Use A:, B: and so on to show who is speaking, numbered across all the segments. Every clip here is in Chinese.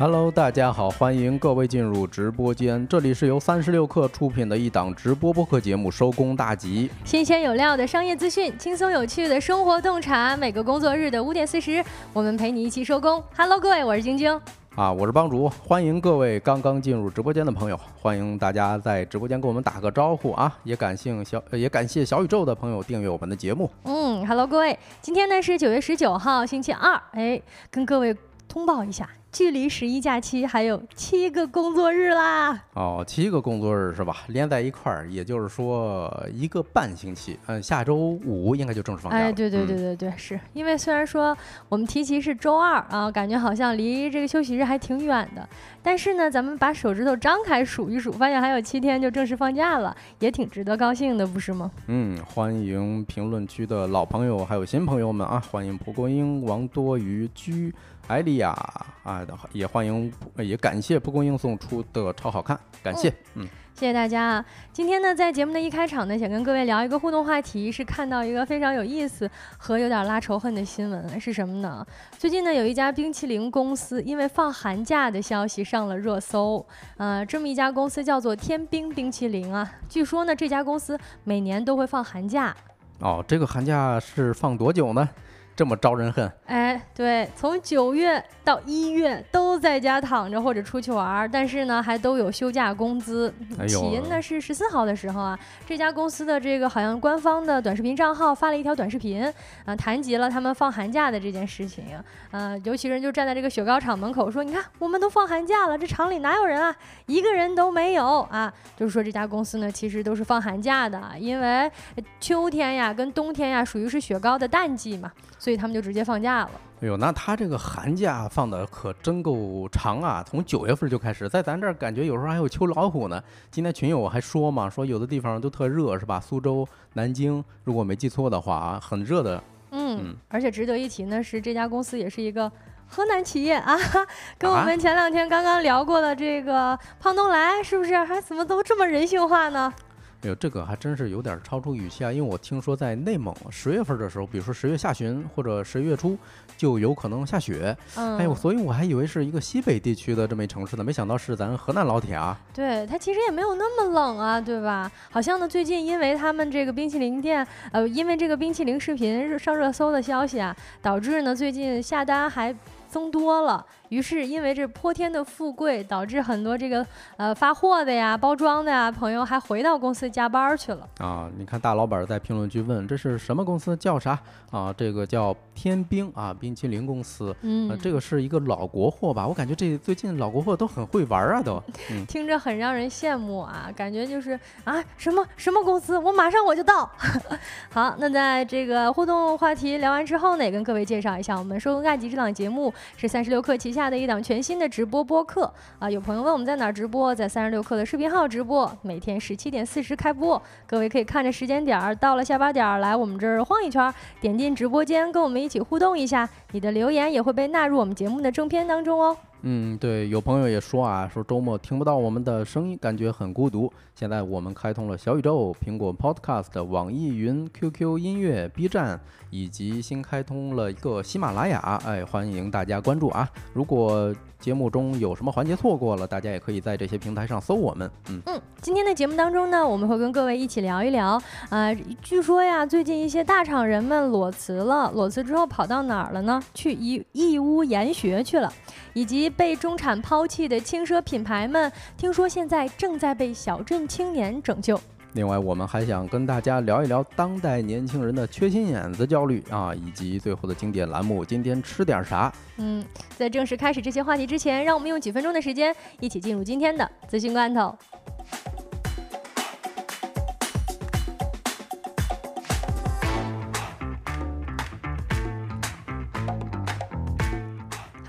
A: Hello，大家好，欢迎各位进入直播间，这里是由三十六克出品的一档直播播客节目《收工大吉》，
B: 新鲜有料的商业资讯，轻松有趣的生活洞察，每个工作日的五点四十，我们陪你一起收工。Hello，各位，我是晶晶。
A: 啊，我是帮主，欢迎各位刚刚进入直播间的朋友，欢迎大家在直播间跟我们打个招呼啊！也感谢小也感谢小宇宙的朋友订阅我们的节目。
B: 嗯，Hello，各位，今天呢是九月十九号，星期二，哎，跟各位通报一下。距离十一假期还有七个工作日啦！
A: 哦，七个工作日是吧？连在一块儿，也就是说一个半星期。嗯，下周五应该就正式放假了。
B: 哎，对对对对对，是因为虽然说我们提起是周二啊，感觉好像离这个休息日还挺远的，但是呢，咱们把手指头张开数一数，发现还有七天就正式放假了，也挺值得高兴的，不是吗？
A: 嗯，欢迎评论区的老朋友还有新朋友们啊！欢迎蒲公英、王多鱼居。艾丽亚啊，也欢迎，也感谢蒲公英送出的超好看，感谢，
B: 嗯，谢谢大家啊。今天呢，在节目的一开场呢，想跟各位聊一个互动话题，是看到一个非常有意思和有点拉仇恨的新闻，是什么呢？最近呢，有一家冰淇淋公司因为放寒假的消息上了热搜，呃，这么一家公司叫做天冰冰淇淋啊，据说呢，这家公司每年都会放寒假。
A: 哦，这个寒假是放多久呢？这么招人恨，
B: 哎，对，从九月到一月都在家躺着或者出去玩，但是呢，还都有休假工资。起因呢是十四号的时候啊，这家公司的这个好像官方的短视频账号发了一条短视频，啊，谈及了他们放寒假的这件事情。呃，尤其人就站在这个雪糕厂门口说：“你看，我们都放寒假了，这厂里哪有人啊？一个人都没有啊！”就是说这家公司呢，其实都是放寒假的，因为秋天呀跟冬天呀属于是雪糕的淡季嘛。所以他们就直接放假了。
A: 哎呦，那他这个寒假放的可真够长啊！从九月份就开始，在咱这儿感觉有时候还有秋老虎呢。今天群友还说嘛，说有的地方都特热，是吧？苏州、南京，如果没记错的话啊，很热的。
B: 嗯，而且值得一提呢，是这家公司也是一个河南企业啊，跟我们前两天刚刚聊过的这个胖东来，是不是？还怎么都这么人性化呢？
A: 哎呦，这个还真是有点超出预期啊！因为我听说在内蒙十月份的时候，比如说十月下旬或者十一月初，就有可能下雪。嗯，哎呦，所以我还以为是一个西北地区的这么一城市呢，没想到是咱河南老铁啊。
B: 对，它其实也没有那么冷啊，对吧？好像呢，最近因为他们这个冰淇淋店，呃，因为这个冰淇淋视频上热搜的消息啊，导致呢最近下单还增多了。于是，因为这泼天的富贵，导致很多这个呃发货的呀、包装的呀朋友还回到公司加班去了
A: 啊！你看大老板在评论区问：“这是什么公司？叫啥啊？”这个叫天冰啊，冰淇淋公司。嗯，这个是一个老国货吧？我感觉这最近老国货都很会玩啊，都
B: 听着很让人羡慕啊！感觉就是啊，什么什么公司，我马上我就到。好，那在这个互动话题聊完之后呢，也跟各位介绍一下，我们收工大吉这档节目是三十六氪旗下。下的一档全新的直播播客啊，有朋友问我们在哪儿直播，在三十六课的视频号直播，每天十七点四十开播，各位可以看着时间点儿，到了下班点儿来我们这儿晃一圈，点进直播间跟我们一起互动一下，你的留言也会被纳入我们节目的正片当中哦。
A: 嗯，对，有朋友也说啊，说周末听不到我们的声音，感觉很孤独。现在我们开通了小宇宙、苹果 Podcast、网易云、QQ 音乐、B 站，以及新开通了一个喜马拉雅，哎，欢迎大家关注啊！如果节目中有什么环节错过了，大家也可以在这些平台上搜我们。
B: 嗯嗯，今天的节目当中呢，我们会跟各位一起聊一聊啊，据说呀，最近一些大厂人们裸辞了，裸辞之后跑到哪儿了呢？去义义乌研学去了，以及被中产抛弃的轻奢品牌们，听说现在正在被小镇。青年拯救。
A: 另外，我们还想跟大家聊一聊当代年轻人的缺心眼子焦虑啊，以及最后的经典栏目“今天吃点啥”。
B: 嗯，在正式开始这些话题之前，让我们用几分钟的时间，一起进入今天的资讯罐头。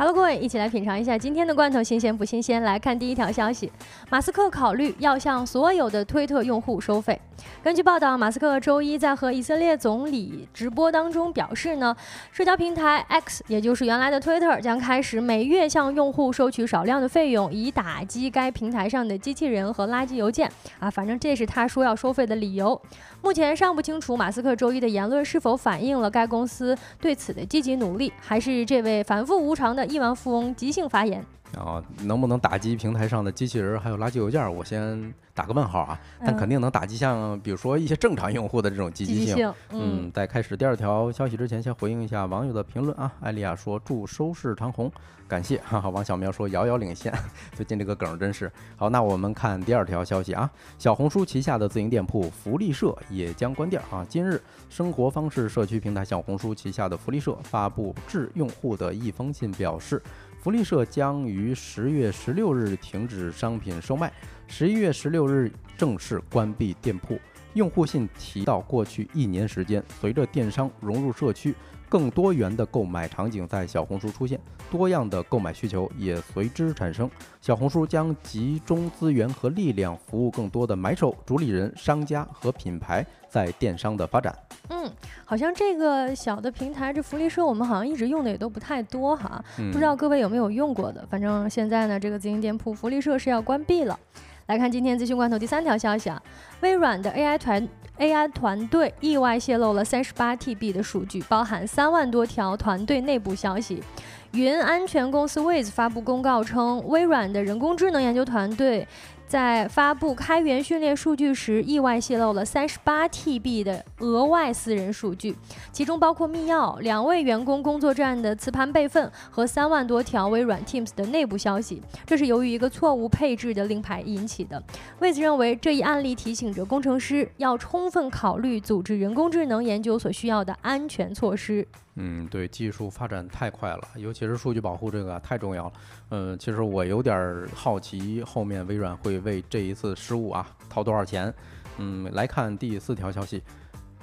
B: Hello，各位，一起来品尝一下今天的罐头新鲜不新鲜？来看第一条消息，马斯克考虑要向所有的推特用户收费。根据报道，马斯克周一在和以色列总理直播当中表示呢，社交平台 X，也就是原来的 Twitter，将开始每月向用户收取少量的费用，以打击该平台上的机器人和垃圾邮件。啊，反正这是他说要收费的理由。目前尚不清楚马斯克周一的言论是否反映了该公司对此的积极努力，还是这位反复无常的亿万富翁即兴发言。
A: 啊，能不能打击平台上的机器人还有垃圾邮件？我先打个问号啊。但肯定能打击像比如说一些正常用户的这种积极
B: 性。
A: 嗯，在开始第二条消息之前，先回应一下网友的评论啊。艾丽亚说祝收视长虹，感谢。哈哈，王小苗说遥遥领先，最近这个梗真是好。那我们看第二条消息啊，小红书旗下的自营店铺福利社也将关店啊。今日，生活方式社区平台小红书旗下的福利社发布致用户的一封信，表示。福利社将于十月十六日停止商品售卖，十一月十六日正式关闭店铺。用户信提到，过去一年时间，随着电商融入社区，更多元的购买场景在小红书出现，多样的购买需求也随之产生。小红书将集中资源和力量，服务更多的买手、主理人、商家和品牌在电商的发展。
B: 嗯，好像这个小的平台，这福利社我们好像一直用的也都不太多哈，不知道各位有没有用过的？反正现在呢，这个自营店铺福利社是要关闭了。来看今天资讯罐头第三条消息啊，微软的 AI 团 AI 团队意外泄露了三十八 TB 的数据，包含三万多条团队内部消息。云安全公司 Wiz 发布公告称，微软的人工智能研究团队。在发布开源训练数据时，意外泄露了三十八 TB 的额外私人数据，其中包括密钥、两位员工工作站的磁盘备份和三万多条微软 Teams 的内部消息。这是由于一个错误配置的令牌引起的。位子认为，这一案例提醒着工程师要充分考虑组织人工智能研究所需要的安全措施。
A: 嗯，对，技术发展太快了，尤其是数据保护这个太重要了。嗯，其实我有点好奇，后面微软会为这一次失误啊掏多少钱？嗯，来看第四条消息，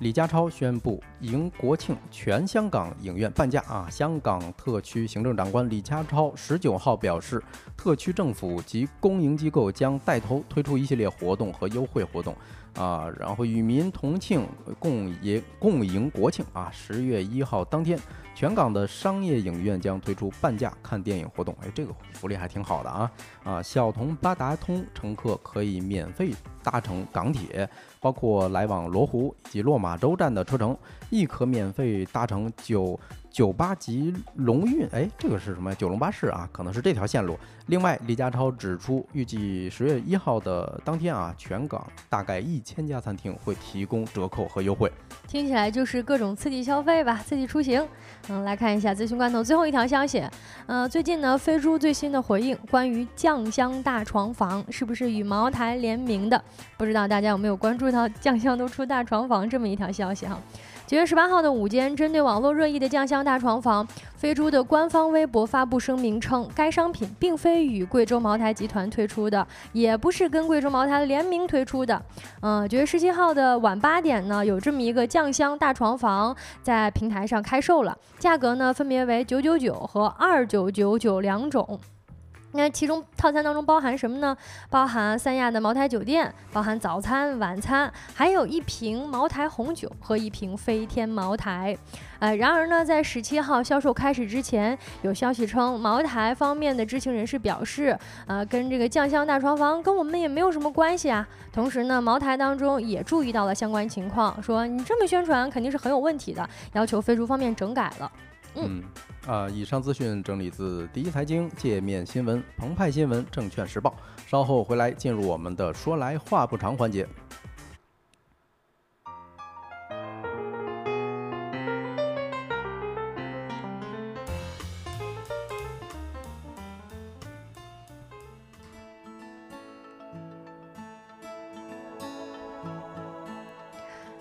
A: 李家超宣布迎国庆全香港影院半价啊！香港特区行政长官李家超十九号表示，特区政府及公营机构将带头推出一系列活动和优惠活动。啊，然后与民同庆，共迎共迎国庆啊！十月一号当天，全港的商业影院将推出半价看电影活动。哎，这个福利还挺好的啊！啊，小童八达通乘客可以免费搭乘港铁，包括来往罗湖以及落马洲站的车程，亦可免费搭乘九。九八级龙运，哎，这个是什么？九龙巴士啊，可能是这条线路。另外，李家超指出，预计十月一号的当天啊，全港大概一千家餐厅会提供折扣和优惠。
B: 听起来就是各种刺激消费吧，刺激出行。嗯，来看一下资讯罐头最后一条消息。呃，最近呢，飞猪最新的回应，关于酱香大床房是不是与茅台联名的？不知道大家有没有关注到酱香都出大床房这么一条消息哈？九月十八号的午间，针对网络热议的酱香大床房，飞猪的官方微博发布声明称，该商品并非与贵州茅台集团推出的，也不是跟贵州茅台联名推出的。嗯，九月十七号的晚八点呢，有这么一个酱香大床房在平台上开售了，价格呢分别为九九九和二九九九两种。那其中套餐当中包含什么呢？包含三亚的茅台酒店，包含早餐、晚餐，还有一瓶茅台红酒和一瓶飞天茅台。呃，然而呢，在十七号销售开始之前，有消息称，茅台方面的知情人士表示，呃，跟这个酱香大床房跟我们也没有什么关系啊。同时呢，茅台当中也注意到了相关情况，说你这么宣传肯定是很有问题的，要求飞猪方面整改了。
A: 嗯，啊，以上资讯整理自第一财经界面新闻、澎湃新闻、证券时报。稍后回来进入我们的说来话不长环节。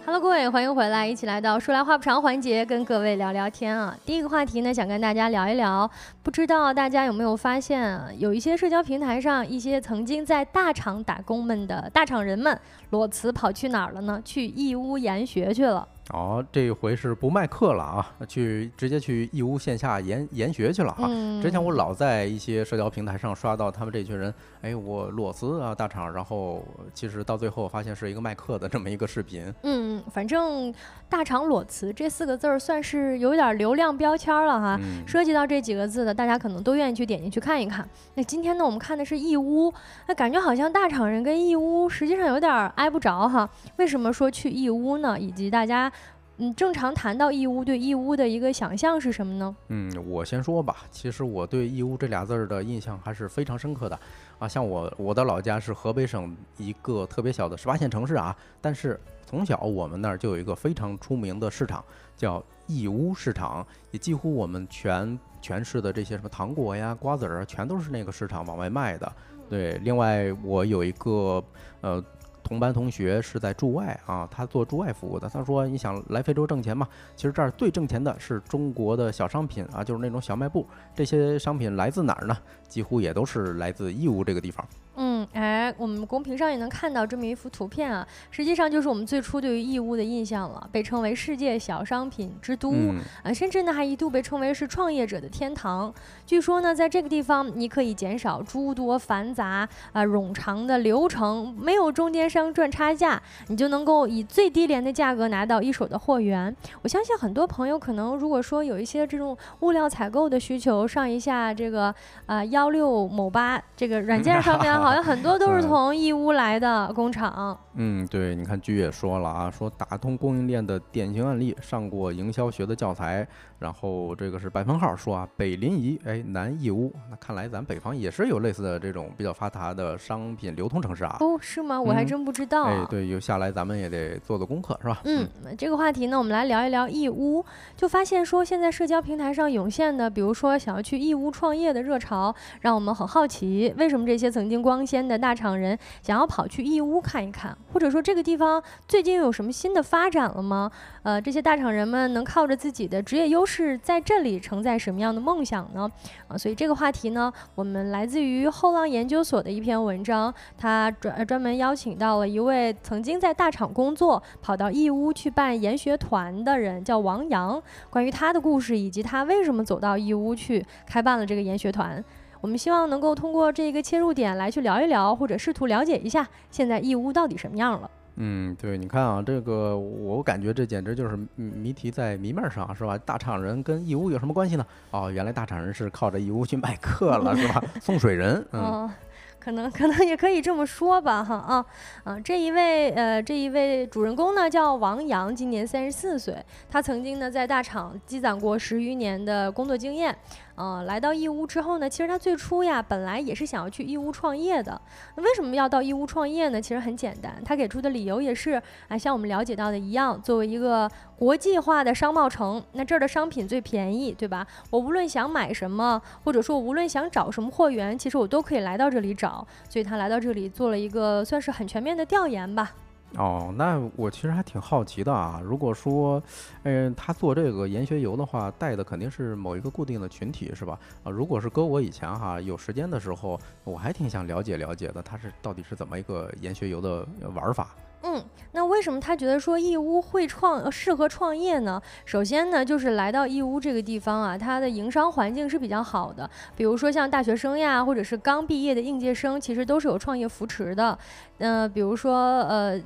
B: Hello，各位，欢迎回来，一起来到说来话不长环节，跟各位聊聊天啊。第一个话题呢，想跟大家聊一聊，不知道大家有没有发现，有一些社交平台上，一些曾经在大厂打工们的大厂人们，裸辞跑去哪儿了呢？去义乌研学去了。
A: 哦，这回是不卖课了啊，去直接去义乌线下研研学去了啊。之前我老在一些社交平台上刷到他们这群人，哎，我裸辞啊大厂，然后其实到最后发现是一个卖课的这么一个视频。
B: 嗯，反正大厂裸辞这四个字儿算是有点流量标签了哈。涉及到这几个字的，大家可能都愿意去点进去看一看。那今天呢，我们看的是义乌，那感觉好像大厂人跟义乌实际上有点挨不着哈。为什么说去义乌呢？以及大家。嗯，正常谈到义乌，对义乌的一个想象是什么呢？
A: 嗯，我先说吧。其实我对义乌这俩字儿的印象还是非常深刻的啊。像我，我的老家是河北省一个特别小的十八线城市啊，但是从小我们那儿就有一个非常出名的市场，叫义乌市场，也几乎我们全全市的这些什么糖果呀、瓜子儿啊，全都是那个市场往外卖的。对，另外我有一个呃。同班同学是在驻外啊，他做驻外服务的。他说：“你想来非洲挣钱吗？其实这儿最挣钱的是中国的小商品啊，就是那种小卖部。这些商品来自哪儿呢？几乎也都是来自义乌这个地方。”，
B: 哎，我们公屏上也能看到这么一幅图片啊，实际上就是我们最初对于义乌的印象了，被称为世界小商品之都啊，甚至呢还一度被称为是创业者的天堂。据说呢，在这个地方你可以减少诸多繁杂啊冗长的流程，没有中间商赚差价，你就能够以最低廉的价格拿到一手的货源。我相信很多朋友可能如果说有一些这种物料采购的需求，上一下这个啊幺六某八这个软件上面。好像很多都是从义乌来的工厂。
A: 嗯，对，你看剧也说了啊，说打通供应链的典型案例，上过营销学的教材。然后这个是百分号说啊，北临沂，哎，南义乌，那看来咱北方也是有类似的这种比较发达的商品流通城市啊。
B: 哦，是吗？我还真不知道。
A: 哎，对，有下来咱们也得做做功课，是吧？
B: 嗯，这个话题呢，我们来聊一聊义乌。就发现说，现在社交平台上涌现的，比如说想要去义乌创业的热潮，让我们很好奇，为什么这些曾经光鲜的大厂人想要跑去义乌看一看？或者说这个地方最近有什么新的发展了吗？呃，这些大厂人们能靠着自己的职业优势在这里承载什么样的梦想呢？啊，所以这个话题呢，我们来自于后浪研究所的一篇文章，他专专门邀请到了一位曾经在大厂工作，跑到义乌去办研学团的人，叫王阳。关于他的故事以及他为什么走到义乌去开办了这个研学团，我们希望能够通过这个切入点来去聊一聊，或者试图了解一下现在义乌到底什么样了。
A: 嗯，对，你看啊，这个我感觉这简直就是谜题在谜面上，是吧？大厂人跟义乌有什么关系呢？哦，原来大厂人是靠着义乌去卖课了，是吧？送水人，
B: 嗯。可能可能也可以这么说吧，哈啊啊！这一位呃，这一位主人公呢叫王阳，今年三十四岁。他曾经呢在大厂积攒过十余年的工作经验，呃，来到义乌之后呢，其实他最初呀本来也是想要去义乌创业的。那为什么要到义乌创业呢？其实很简单，他给出的理由也是啊，像我们了解到的一样，作为一个国际化的商贸城，那这儿的商品最便宜，对吧？我无论想买什么，或者说我无论想找什么货源，其实我都可以来到这里找。所以他来到这里做了一个算是很全面的调研吧。
A: 哦，那我其实还挺好奇的啊。如果说，嗯，他做这个研学游的话，带的肯定是某一个固定的群体，是吧？啊，如果是搁我以前哈，有时间的时候，我还挺想了解了解的，他是到底是怎么一个研学游的玩法。
B: 嗯，那为什么他觉得说义乌会创适合创业呢？首先呢，就是来到义乌这个地方啊，它的营商环境是比较好的。比如说像大学生呀，或者是刚毕业的应届生，其实都是有创业扶持的。嗯，比如说呃，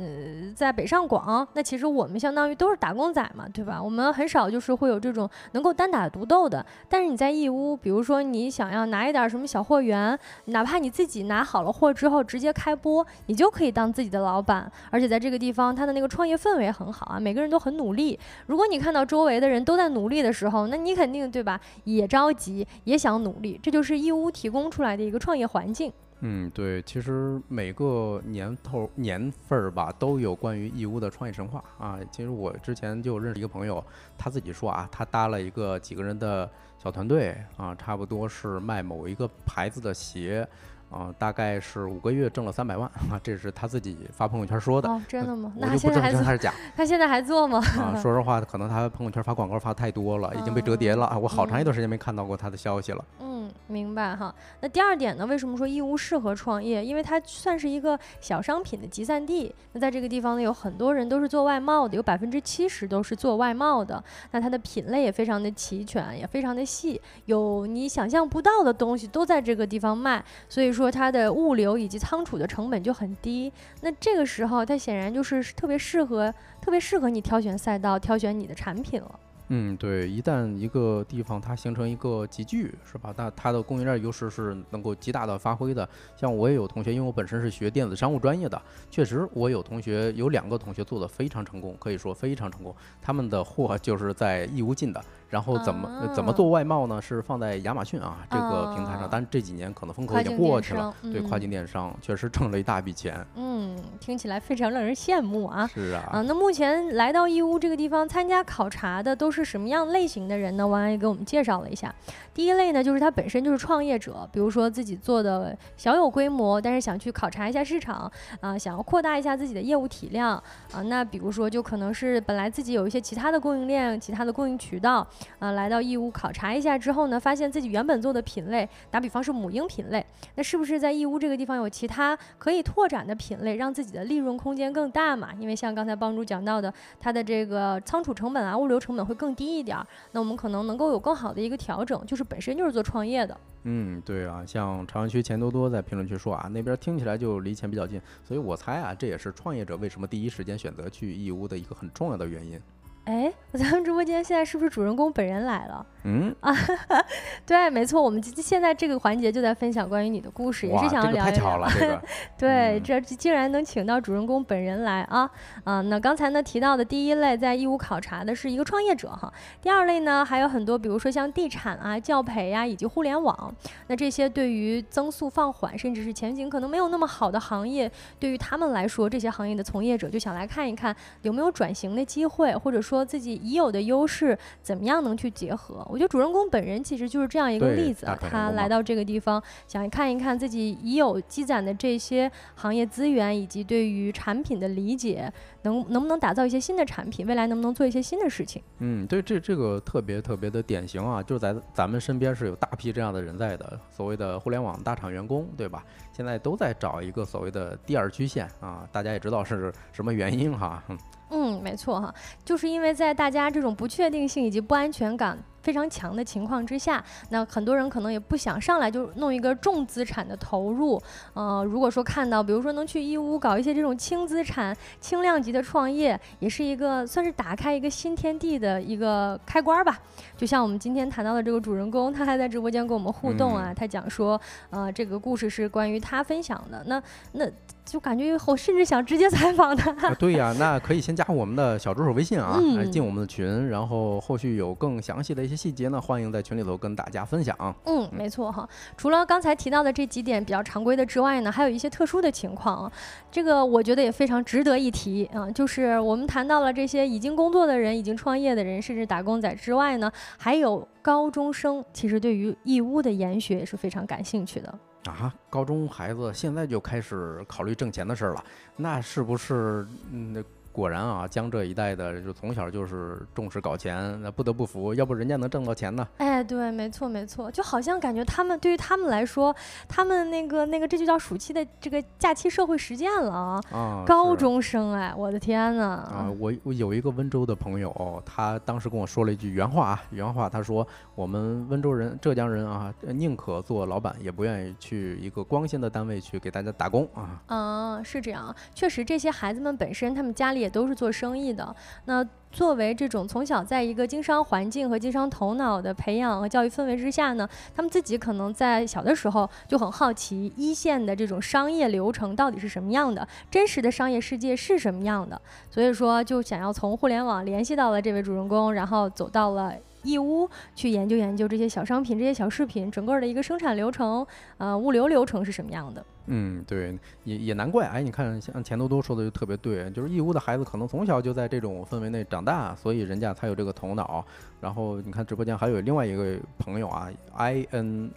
B: 在北上广，那其实我们相当于都是打工仔嘛，对吧？我们很少就是会有这种能够单打独斗的。但是你在义乌，比如说你想要拿一点什么小货源，哪怕你自己拿好了货之后直接开播，你就可以当自己的老板，而而且在这个地方，他的那个创业氛围很好啊，每个人都很努力。如果你看到周围的人都在努力的时候，那你肯定对吧？也着急，也想努力。这就是义乌提供出来的一个创业环境。
A: 嗯，对，其实每个年头年份儿吧，都有关于义乌的创业神话啊。其实我之前就认识一个朋友，他自己说啊，他搭了一个几个人的小团队啊，差不多是卖某一个牌子的鞋。啊，大概是五个月挣了三百万啊，这是他自己发朋友圈说的。
B: 哦，真的吗？
A: 那他现在
B: 还
A: 是假？
B: 他现在还做吗？
A: 啊，说实话，可能他朋友圈发广告发太多了，已经被折叠了啊！我好长一段时间没看到过他的消息了。
B: 嗯，明白哈。那第二点呢？为什么说义乌适合创业？因为它算是一个小商品的集散地。那在这个地方呢，有很多人都是做外贸的，有百分之七十都是做外贸的。那它的品类也非常的齐全，也非常的细，有你想象不到的东西都在这个地方卖。所以说。它的物流以及仓储的成本就很低，那这个时候它显然就是特别适合，特别适合你挑选赛道、挑选你的产品了。
A: 嗯，对，一旦一个地方它形成一个集聚，是吧？那它的供应链优势是能够极大的发挥的。像我也有同学，因为我本身是学电子商务专业的，确实我有同学有两个同学做的非常成功，可以说非常成功。他们的货就是在义乌进的。然后怎么怎么做外贸呢？是放在亚马逊啊这个平台上，但是这几年可能风口已经过去了。对，跨境电商确实挣了一大笔钱。
B: 嗯，听起来非常让人羡慕啊。
A: 是啊。
B: 啊，那目前来到义乌这个地方参加考察的都是什么样类型的人呢？王阿姨给我们介绍了一下。第一类呢，就是他本身就是创业者，比如说自己做的小有规模，但是想去考察一下市场啊，想要扩大一下自己的业务体量啊。那比如说就可能是本来自己有一些其他的供应链、其他的供应渠道。啊，来到义乌考察一下之后呢，发现自己原本做的品类，打比方是母婴品类，那是不是在义乌这个地方有其他可以拓展的品类，让自己的利润空间更大嘛？因为像刚才帮主讲到的，它的这个仓储成本啊、物流成本会更低一点，那我们可能能够有更好的一个调整，就是本身就是做创业的。
A: 嗯，对啊，像朝阳区钱多多在评论区说啊，那边听起来就离钱比较近，所以我猜啊，这也是创业者为什么第一时间选择去义乌的一个很重要的原因。
B: 哎，咱们直播间现在是不是主人公本人来了？嗯啊，对，没错，我们现在这个环节就在分享关于你的故事，也是想要聊一聊。对，这竟然能请到主人公本人来啊！啊，那刚才呢提到的第一类在义乌考察的是一个创业者哈，第二类呢还有很多，比如说像地产啊、教培呀以及互联网，那这些对于增速放缓甚至是前景可能没有那么好的行业，对于他们来说，这些行业的从业者就想来看一看有没有转型的机会，或者说自己已有的优势怎么样能去结合。我觉得主人公本人其实就是这样一个例子，他来到这个地方，想看一看自己已有积攒的这些行业资源，以及对于产品的理解，能能不能打造一些新的产品，未来能不能做一些新的事情？
A: 嗯，对，这这个特别特别的典型啊，就在咱们身边是有大批这样的人在的，所谓的互联网大厂员工，对吧？现在都在找一个所谓的第二曲线啊，大家也知道是什么原因哈。
B: 嗯，没错哈，就是因为在大家这种不确定性以及不安全感。非常强的情况之下，那很多人可能也不想上来就弄一个重资产的投入。呃，如果说看到，比如说能去义乌搞一些这种轻资产、轻量级的创业，也是一个算是打开一个新天地的一个开关吧。就像我们今天谈到的这个主人公，他还在直播间跟我们互动啊，他讲说，呃，这个故事是关于他分享的。那那就感觉我甚至想直接 采访他。
A: 对呀，那可以先加我们的小助手微信啊，进我们的群，然后后续有更详细的。些细节呢，欢迎在群里头跟大家分享。
B: 嗯，没错哈。除了刚才提到的这几点比较常规的之外呢，还有一些特殊的情况啊。这个我觉得也非常值得一提啊，就是我们谈到了这些已经工作的人、已经创业的人，甚至打工仔之外呢，还有高中生，其实对于义乌的研学也是非常感兴趣的
A: 啊。高中孩子现在就开始考虑挣钱的事儿了，那是不是嗯？果然啊，江浙一带的就从小就是重视搞钱，那不得不服，要不人家能挣到钱呢？
B: 哎，对，没错没错，就好像感觉他们对于他们来说，他们那个那个这就叫暑期的这个假期社会实践了啊！啊，高中生哎，我的天呐！
A: 啊，我我有一个温州的朋友，他当时跟我说了一句原话啊，原话他说我们温州人、浙江人啊，宁可做老板，也不愿意去一个光鲜的单位去给大家打工啊。
B: 啊，是这样，确实这些孩子们本身他们家里。也都是做生意的。那作为这种从小在一个经商环境和经商头脑的培养和教育氛围之下呢，他们自己可能在小的时候就很好奇一线的这种商业流程到底是什么样的，真实的商业世界是什么样的。所以说，就想要从互联网联系到了这位主人公，然后走到了。义乌去研究研究这些小商品、这些小饰品整个的一个生产流程，呃，物流流程是什么样的？
A: 嗯，对，也也难怪。哎，你看，像钱多多说的就特别对，就是义乌的孩子可能从小就在这种氛围内长大，所以人家才有这个头脑。然后你看直播间还有另外一个朋友啊，I N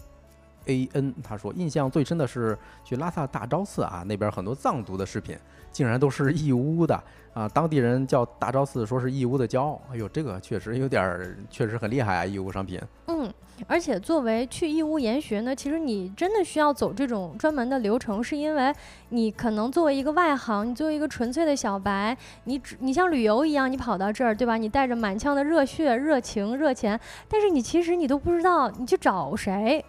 A: A N，他说印象最深的是去拉萨大昭寺啊，那边很多藏族的饰品竟然都是义乌的。啊，当地人叫大昭寺，说是义乌的骄傲。哎呦，这个确实有点儿，确实很厉害啊！义乌商品。
B: 嗯，而且作为去义乌研学呢，其实你真的需要走这种专门的流程，是因为你可能作为一个外行，你作为一个纯粹的小白，你只你像旅游一样，你跑到这儿，对吧？你带着满腔的热血、热情、热钱，但是你其实你都不知道你去找谁。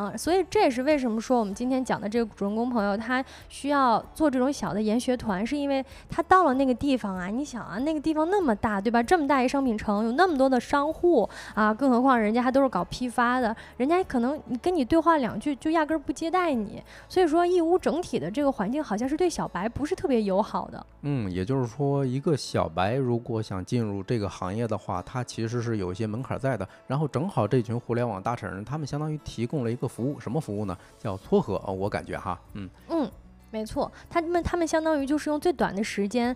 B: 嗯，所以这也是为什么说我们今天讲的这个主人公朋友，他需要做这种小的研学团，是因为他到了那个地方啊，你想啊，那个地方那么大，对吧？这么大一商品城，有那么多的商户啊，更何况人家还都是搞批发的，人家可能跟你对话两句就压根儿不接待你。所以说义乌整体的这个环境好像是对小白不是特别友好的。
A: 嗯，也就是说，一个小白如果想进入这个行业的话，他其实是有一些门槛在的。然后正好这群互联网大厂人，他们相当于提供了一个服务，什么服务呢？叫撮合。我感觉哈，
B: 嗯嗯，没错，他们他们相当于就是用最短的时间。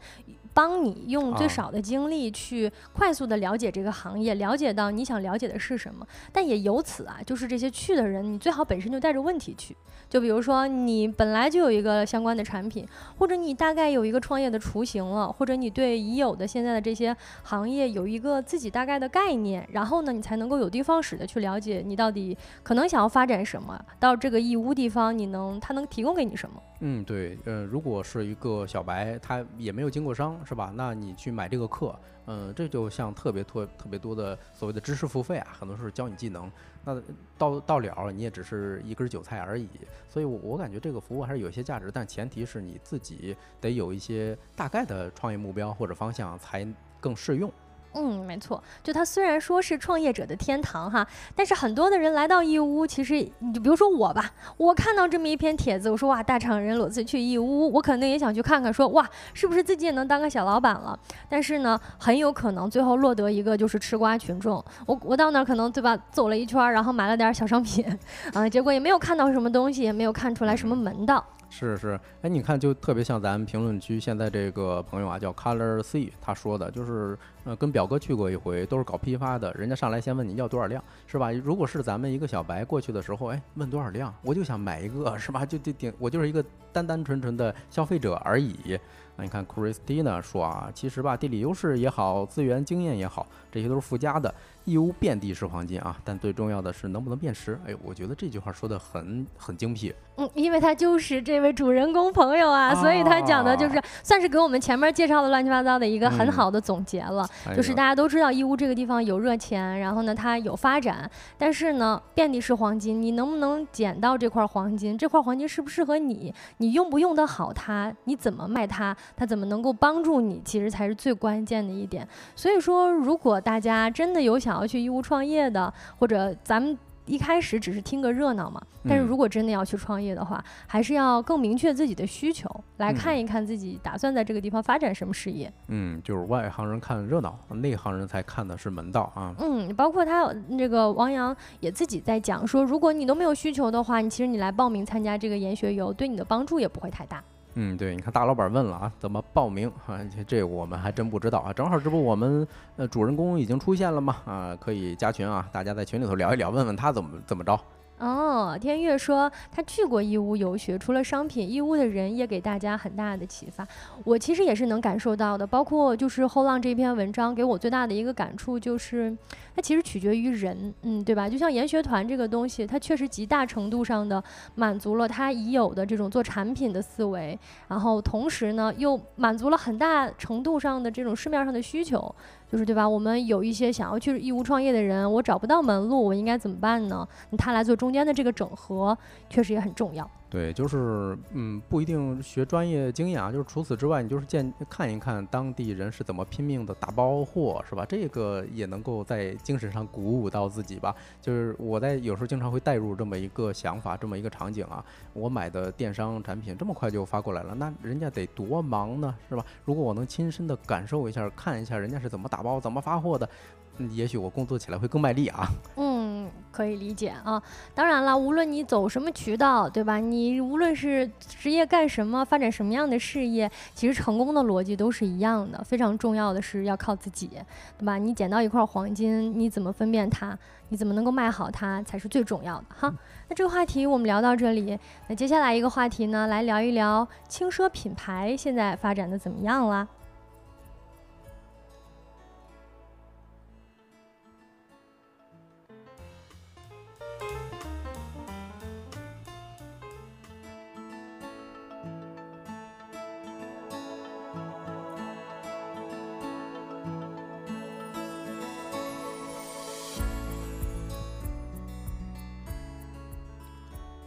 B: 帮你用最少的精力去快速的了解这个行业，了解到你想了解的是什么。但也由此啊，就是这些去的人，你最好本身就带着问题去。就比如说你本来就有一个相关的产品，或者你大概有一个创业的雏形了，或者你对已有的现在的这些行业有一个自己大概的概念，然后呢，你才能够有的放矢的去了解你到底可能想要发展什么。到这个义乌地方，你能他能提供给你什么？
A: 嗯，对，呃，如果是一个小白，他也没有经过商。是吧？那你去买这个课，嗯，这就像特别特特别多的所谓的知识付费啊，很多时候教你技能。那到到了你也只是一根韭菜而已。所以，我我感觉这个服务还是有些价值，但前提是你自己得有一些大概的创业目标或者方向才更适用。
B: 嗯，没错，就它虽然说是创业者的天堂哈，但是很多的人来到义乌，其实你就比如说我吧，我看到这么一篇帖子，我说哇，大厂人裸辞去义乌，我肯定也想去看看，说哇，是不是自己也能当个小老板了？但是呢，很有可能最后落得一个就是吃瓜群众。我我到那儿可能对吧，走了一圈，然后买了点小商品，啊，结果也没有看到什么东西，也没有看出来什么门道。
A: 是是，哎，你看，就特别像咱们评论区现在这个朋友啊，叫 Color C，他说的就是，呃，跟表哥去过一回，都是搞批发的，人家上来先问你要多少辆，是吧？如果是咱们一个小白过去的时候，哎，问多少辆，我就想买一个，是吧？就就顶，我就是一个单单纯纯的消费者而已。那你看 Christina 说啊，其实吧，地理优势也好，资源经验也好，这些都是附加的。义乌遍地是黄金啊，但最重要的是能不能辨识。哎，我觉得这句话说的很很精辟。
B: 嗯，因为他就是这位主人公朋友啊，所以他讲的就是算是给我们前面介绍的乱七八糟的一个很好的总结了。就是大家都知道义乌这个地方有热钱，然后呢它有发展，但是呢遍地是黄金，你能不能捡到这块黄金？这块黄金适不适合你？你用不用得好它？你怎么卖它？它怎么能够帮助你？其实才是最关键的一点。所以说，如果大家真的有想想要去义乌创业的，或者咱们一开始只是听个热闹嘛。但是如果真的要去创业的话，还是要更明确自己的需求，来看一看自己打算在这个地方发展什么事业。
A: 嗯，就是外行人看热闹，内行人才看的是门道啊。
B: 嗯，包括他这个王阳也自己在讲说，如果你都没有需求的话，你其实你来报名参加这个研学游，对你的帮助也不会太大。
A: 嗯，对，你看大老板问了啊，怎么报名啊？这我们还真不知道啊。正好这不我们呃主人公已经出现了嘛？啊，可以加群啊，大家在群里头聊一聊，问问他怎么怎么着。
B: 哦，天悦说他去过义乌游学，除了商品，义乌的人也给大家很大的启发。我其实也是能感受到的，包括就是后浪这篇文章给我最大的一个感触就是，它其实取决于人，嗯，对吧？就像研学团这个东西，它确实极大程度上的满足了他已有的这种做产品的思维，然后同时呢，又满足了很大程度上的这种市面上的需求。就是对吧？我们有一些想要去义乌创业的人，我找不到门路，我应该怎么办呢？他来做中间的这个整合，确实也很重要。
A: 对，就是嗯，不一定学专业经验啊，就是除此之外，你就是见看一看当地人是怎么拼命的打包货，是吧？这个也能够在精神上鼓舞到自己吧。就是我在有时候经常会带入这么一个想法，这么一个场景啊。我买的电商产品这么快就发过来了，那人家得多忙呢，是吧？如果我能亲身的感受一下，看一下人家是怎么打包、怎么发货的。也许我工作起来会更卖力啊。
B: 嗯，可以理解啊。当然了，无论你走什么渠道，对吧？你无论是职业干什么，发展什么样的事业，其实成功的逻辑都是一样的。非常重要的是要靠自己，对吧？你捡到一块黄金，你怎么分辨它？你怎么能够卖好它，才是最重要的哈。那这个话题我们聊到这里，那接下来一个话题呢，来聊一聊轻奢品牌现在发展的怎么样了。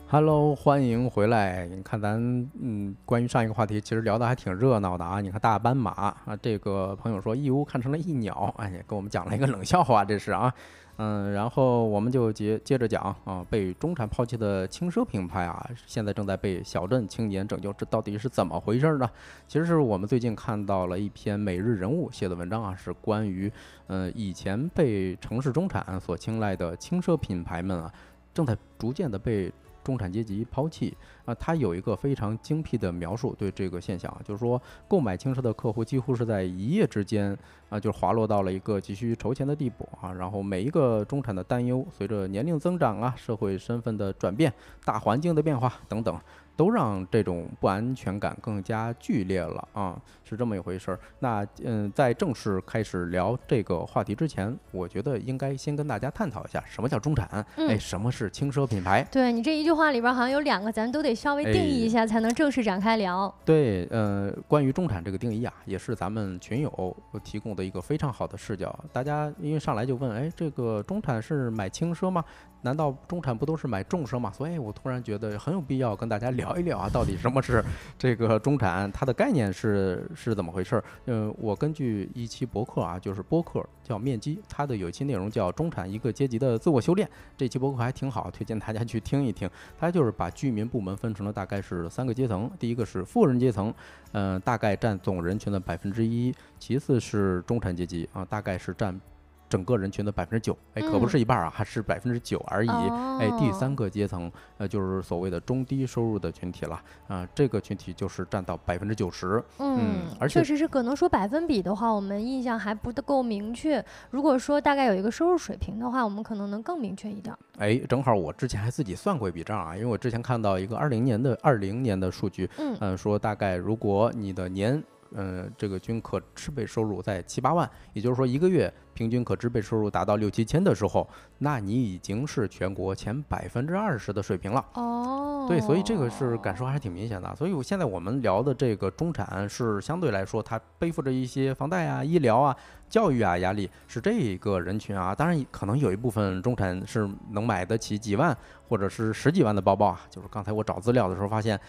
A: Hello，欢迎回来。你看咱嗯，关于上一个话题，其实聊的还挺热闹的啊。你看大斑马啊，这个朋友说义乌看成了一鸟，哎呀，给我们讲了一个冷笑话，这是啊。嗯，然后我们就接接着讲啊，被中产抛弃的轻奢品牌啊，现在正在被小镇青年拯救，这到底是怎么回事呢？其实是我们最近看到了一篇每日人物写的文章啊，是关于嗯以前被城市中产所青睐的轻奢品牌们啊，正在逐渐的被。中产阶级抛弃啊，他有一个非常精辟的描述，对这个现象，就是说购买轻奢的客户几乎是在一夜之间啊，就滑落到了一个急需筹钱的地步啊。然后每一个中产的担忧，随着年龄增长啊，社会身份的转变，大环境的变化等等。都让这种不安全感更加剧烈了啊，是这么一回事儿。那嗯，在正式开始聊这个话题之前，我觉得应该先跟大家探讨一下什么叫中产，哎，什么是轻奢品牌？
B: 对你这一句话里边好像有两个，咱都得稍微定义一下，才能正式展开聊。
A: 对，呃，关于中产这个定义啊，也是咱们群友提供的一个非常好的视角。大家因为上来就问，哎，这个中产是买轻奢吗？难道中产不都是买重奢吗？所以我突然觉得很有必要跟大家聊一聊啊，到底什么是这个中产？它的概念是是怎么回事儿？嗯，我根据一期博客啊，就是播客叫面基，它的有一期内容叫《中产一个阶级的自我修炼》，这期博客还挺好，推荐大家去听一听。它就是把居民部门分成了大概是三个阶层，第一个是富人阶层，嗯，大概占总人群的百分之一；其次是中产阶级啊，大概是占。整个人群的百分之九，哎，可不是一半啊，还是百分之九而已。哎，第三个阶层，呃，就是所谓的中低收入的群体了啊，这个群体就是占到百分之九十。嗯，而且
B: 确实是可能说百分比的话，我们印象还不够明确。如果说大概有一个收入水平的话，我们可能能更明确一点。
A: 哎，正好我之前还自己算过一笔账啊，因为我之前看到一个二零年的二零年的数据，嗯，说大概如果你的年。嗯，这个均可支配收入在七八万，也就是说一个月平均可支配收入达到六七千的时候，那你已经是全国前百分之二十的水平了。哦，对，所以这个是感受还是挺明显的。所以我现在我们聊的这个中产是相对来说，他背负着一些房贷啊、医疗啊、教育啊压力，是这一个人群啊。当然，可能有一部分中产是能买得起几万或者是十几万的包包啊。就是刚才我找资料的时候发现。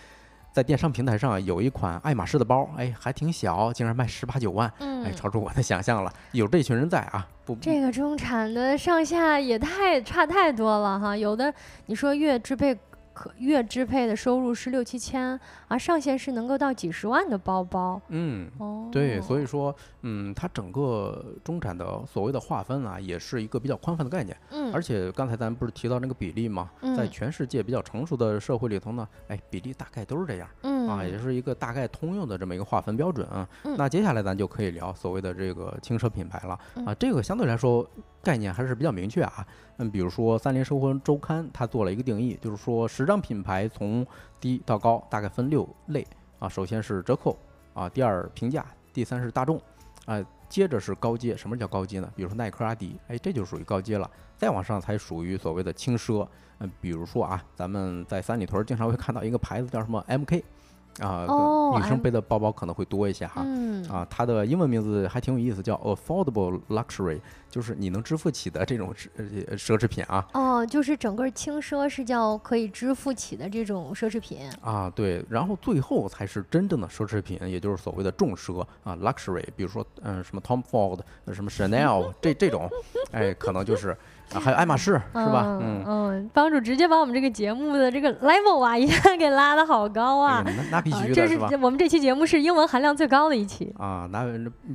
A: 在电商平台上有一款爱马仕的包，哎，还挺小，竟然卖十八九万，哎，超出我的想象了。有这群人在啊，不，
B: 这个中产的上下也太差太多了哈。有的你说越支配。可月支配的收入是六七千，而上限是能够到几十万的包包。
A: 嗯，哦，对，所以说，嗯，它整个中产的所谓的划分啊，也是一个比较宽泛的概念。嗯，而且刚才咱不是提到那个比例吗？在全世界比较成熟的社会里头呢，哎，比例大概都是这样。嗯，啊，也是一个大概通用的这么一个划分标准啊。那接下来咱就可以聊所谓的这个轻奢品牌了。啊，这个相对来说。概念还是比较明确啊，嗯，比如说《三联生活周刊》它做了一个定义，就是说十张品牌从低到高大概分六类啊，首先是折扣啊，第二平价，第三是大众啊，接着是高阶。什么叫高阶呢？比如说耐克、阿迪，哎，这就属于高阶了。再往上才属于所谓的轻奢，嗯，比如说啊，咱们在三里屯经常会看到一个牌子叫什么 MK。啊，女生背的包包可能会多一些哈。嗯啊，它的英文名字还挺有意思，叫 Affordable Luxury，就是你能支付起的这种奢奢侈品啊。
B: 哦，就是整个轻奢是叫可以支付起的这种奢侈品。
A: 啊，对，然后最后才是真正的奢侈品，也就是所谓的重奢啊，Luxury，比如说嗯，什么 Tom Ford，什么 Chanel 这这种，哎，可能就是。啊，还有爱马仕是吧？
B: 嗯嗯，帮主直接把我们这个节目的这个 level 啊，一下给拉的好高啊！
A: 那那必须
B: 的，这是我们这期节目是英文含量最高的一期
A: 啊！那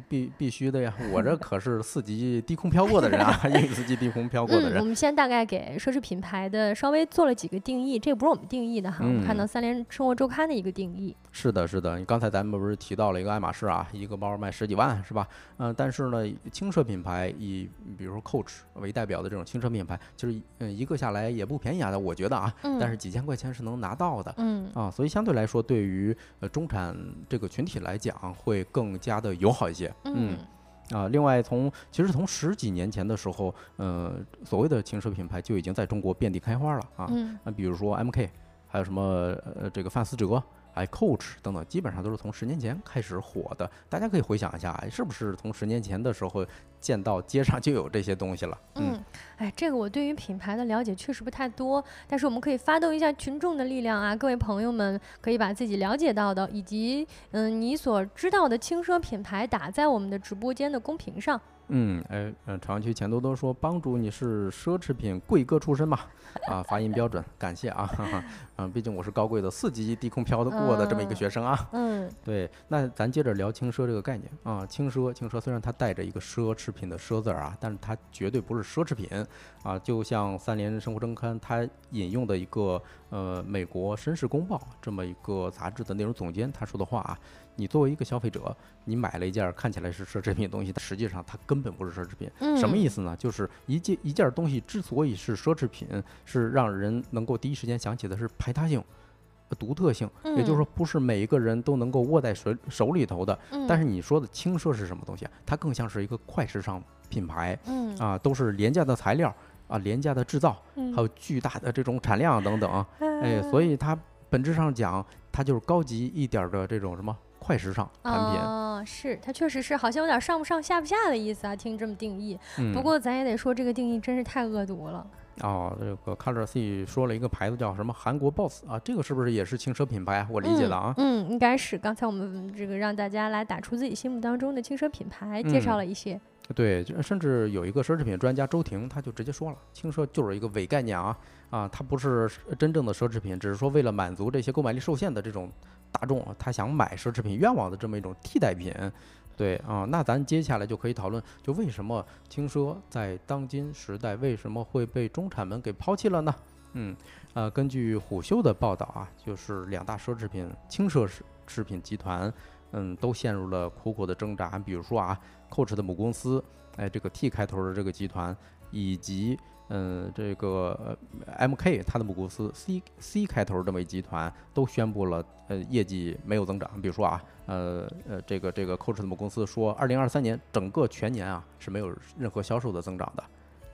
A: 必必须的呀！我这可是四级低空飘过的人啊，英语四级低空飘过的人。
B: 我们先大概给奢侈品牌的稍微做了几个定义，这个不是我们定义的哈，我们看到三联生活周刊的一个定义。
A: 是的，是的，你刚才咱们不是提到了一个爱马仕啊，一个包卖十几万是吧？嗯，但是呢，轻奢品牌以比如说 Coach 为代表的这种轻奢品牌，就是嗯一个下来也不便宜啊，我觉得啊，但是几千块钱是能拿到的，嗯。啊，所以相对来说，对于呃中产这个群体来讲，会更加的友好一些，嗯。啊，另外从其实从十几年前的时候，呃，所谓的轻奢品牌就已经在中国遍地开花了啊，那，比如说 MK，还有什么呃这个范思哲。哎，Coach 等等，基本上都是从十年前开始火的。大家可以回想一下，哎，是不是从十年前的时候见到街上就有这些东西了？
B: 嗯，哎，这个我对于品牌的了解确实不太多，但是我们可以发动一下群众的力量啊！各位朋友们可以把自己了解到的以及嗯你所知道的轻奢品牌打在我们的直播间的公屏上。
A: 嗯，哎，嗯，朝阳区钱多多说，帮主你是奢侈品贵哥出身嘛？啊，发音标准，感谢啊，嗯，毕竟我是高贵的四级低空飘的过的这么一个学生啊。
B: 嗯，
A: 对，那咱接着聊轻奢这个概念啊，轻奢，轻奢虽然它带着一个奢侈品的奢字儿啊，但是它绝对不是奢侈品啊，就像三联生活周刊它引用的一个呃美国绅士公报这么一个杂志的内容总监他说的话啊。你作为一个消费者，你买了一件看起来是奢侈品的东西，实际上它根本不是奢侈品。嗯什么意思呢？就是一件一件东西之所以是奢侈品，是让人能够第一时间想起的是排他性、独特性。也就是说，不是每一个人都能够握在手手里头的。但是你说的轻奢是什么东西？它更像是一个快时尚品牌。啊，都是廉价的材料啊，廉价的制造，还有巨大的这种产量等等。哎，所以它本质上讲，它就是高级一点的这种什么？快时尚产品
B: 啊，是它确实是好像有点上不上下不下的意思啊，听这么定义。不过咱也得说这个定义真是太恶毒了。
A: 哦，这个 Color C 说了一个牌子叫什么韩国 Boss 啊，这个是不是也是轻奢品牌？我理解的啊。
B: 嗯，应该是。刚才我们这个让大家来打出自己心目当中的轻奢品牌，介绍了一些。
A: 对，甚至有一个奢侈品专家周婷，他就直接说了，轻奢就是一个伪概念啊啊，它不是真正的奢侈品，只是说为了满足这些购买力受限的这种。大众他想买奢侈品愿望的这么一种替代品，对啊，那咱接下来就可以讨论，就为什么轻奢在当今时代为什么会被中产们给抛弃了呢？嗯，呃，根据虎嗅的报道啊，就是两大奢侈品轻奢侈侈品集团，嗯，都陷入了苦苦的挣扎。比如说啊，Coach 的母公司，哎，这个 T 开头的这个集团，以及。嗯，这个 M K 它的母公司 C C 开头这么一集团都宣布了，呃，业绩没有增长。比如说啊，呃呃，这个这个 Coach 的母公司说，二零二三年整个全年啊是没有任何销售的增长的。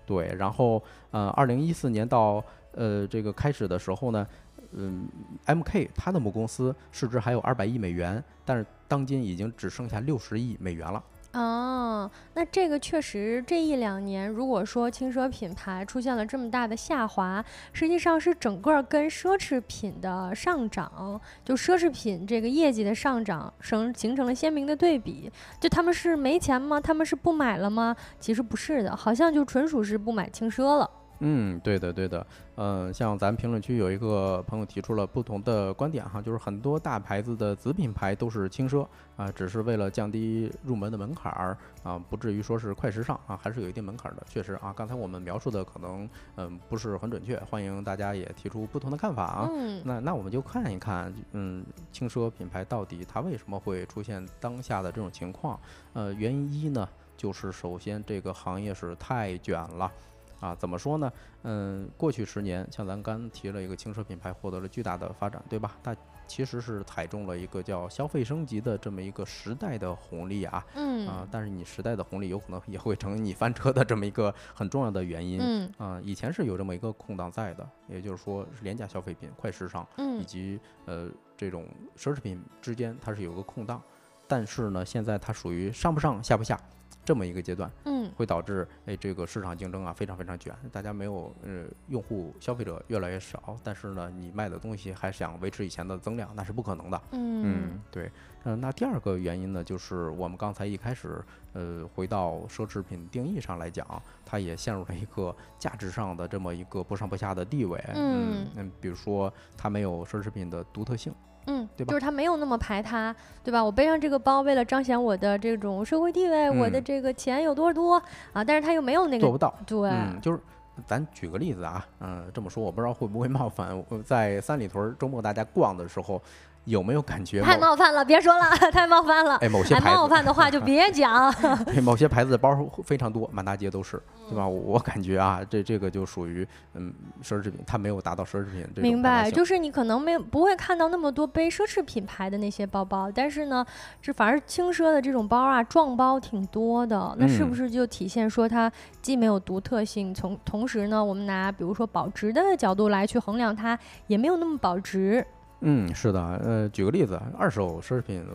A: 对，然后呃，二零一四年到呃这个开始的时候呢，嗯，M K 它的母公司市值还有二百亿美元，但是当今已经只剩下六十亿美元了。
B: 哦，那这个确实，这一两年如果说轻奢品牌出现了这么大的下滑，实际上是整个跟奢侈品的上涨，就奢侈品这个业绩的上涨，形形成了鲜明的对比。就他们是没钱吗？他们是不买了吗？其实不是的，好像就纯属是不买轻奢了。
A: 嗯，对的，对的，嗯，像咱评论区有一个朋友提出了不同的观点哈，就是很多大牌子的子品牌都是轻奢啊，只是为了降低入门的门槛儿啊，不至于说是快时尚啊，还是有一定门槛的。确实啊，刚才我们描述的可能嗯不是很准确，欢迎大家也提出不同的看法啊。
B: 嗯，
A: 那那我们就看一看，嗯，轻奢品牌到底它为什么会出现当下的这种情况？呃，原因一呢，就是首先这个行业是太卷了。啊，怎么说呢？嗯，过去十年，像咱刚提了一个轻奢品牌获得了巨大的发展，对吧？它其实是踩中了一个叫消费升级的这么一个时代的红利啊。
B: 嗯。
A: 啊，但是你时代的红利有可能也会成你翻车的这么一个很重要的原因。
B: 嗯。
A: 啊，以前是有这么一个空档在的，也就是说是廉价消费品、快时尚，以及呃这种奢侈品之间它是有个空档，但是呢，现在它属于上不上下不下。这么一个阶段，
B: 嗯，
A: 会导致哎这个市场竞争啊非常非常卷，大家没有呃用户消费者越来越少，但是呢你卖的东西还想维持以前的增量，那是不可能的。嗯，对，嗯，那第二个原因呢，就是我们刚才一开始呃回到奢侈品定义上来讲，它也陷入了一个价值上的这么一个不上不下的地位。嗯，嗯，比如说它没有奢侈品的独特性。
B: 嗯，
A: 对吧？
B: 就是他没有那么排他，对吧？我背上这个包，为了彰显我的这种社会地位，我的这个钱有多多啊，但是他又没有那个
A: 做不到。
B: 对，
A: 就是咱举个例子啊，嗯，这么说我不知道会不会冒犯，在三里屯周末大家逛的时候。有没有感觉
B: 太冒犯了？别说了，太冒犯了。
A: 哎，某些
B: 冒犯的话就 别讲。
A: 某些牌子的包非常多，满大街都是，对吧？我感觉啊，这这个就属于嗯奢侈品，它没有达到奢侈品。
B: 明白，就是你可能没不会看到那么多背奢侈品牌的那些包包，但是呢，这反而轻奢的这种包啊，撞包挺多的。那是不是就体现说它既没有独特性，从同时呢，我们拿比如说保值的角度来去衡量它，也没有那么保值。
A: 嗯，是的，呃，举个例子，二手奢侈品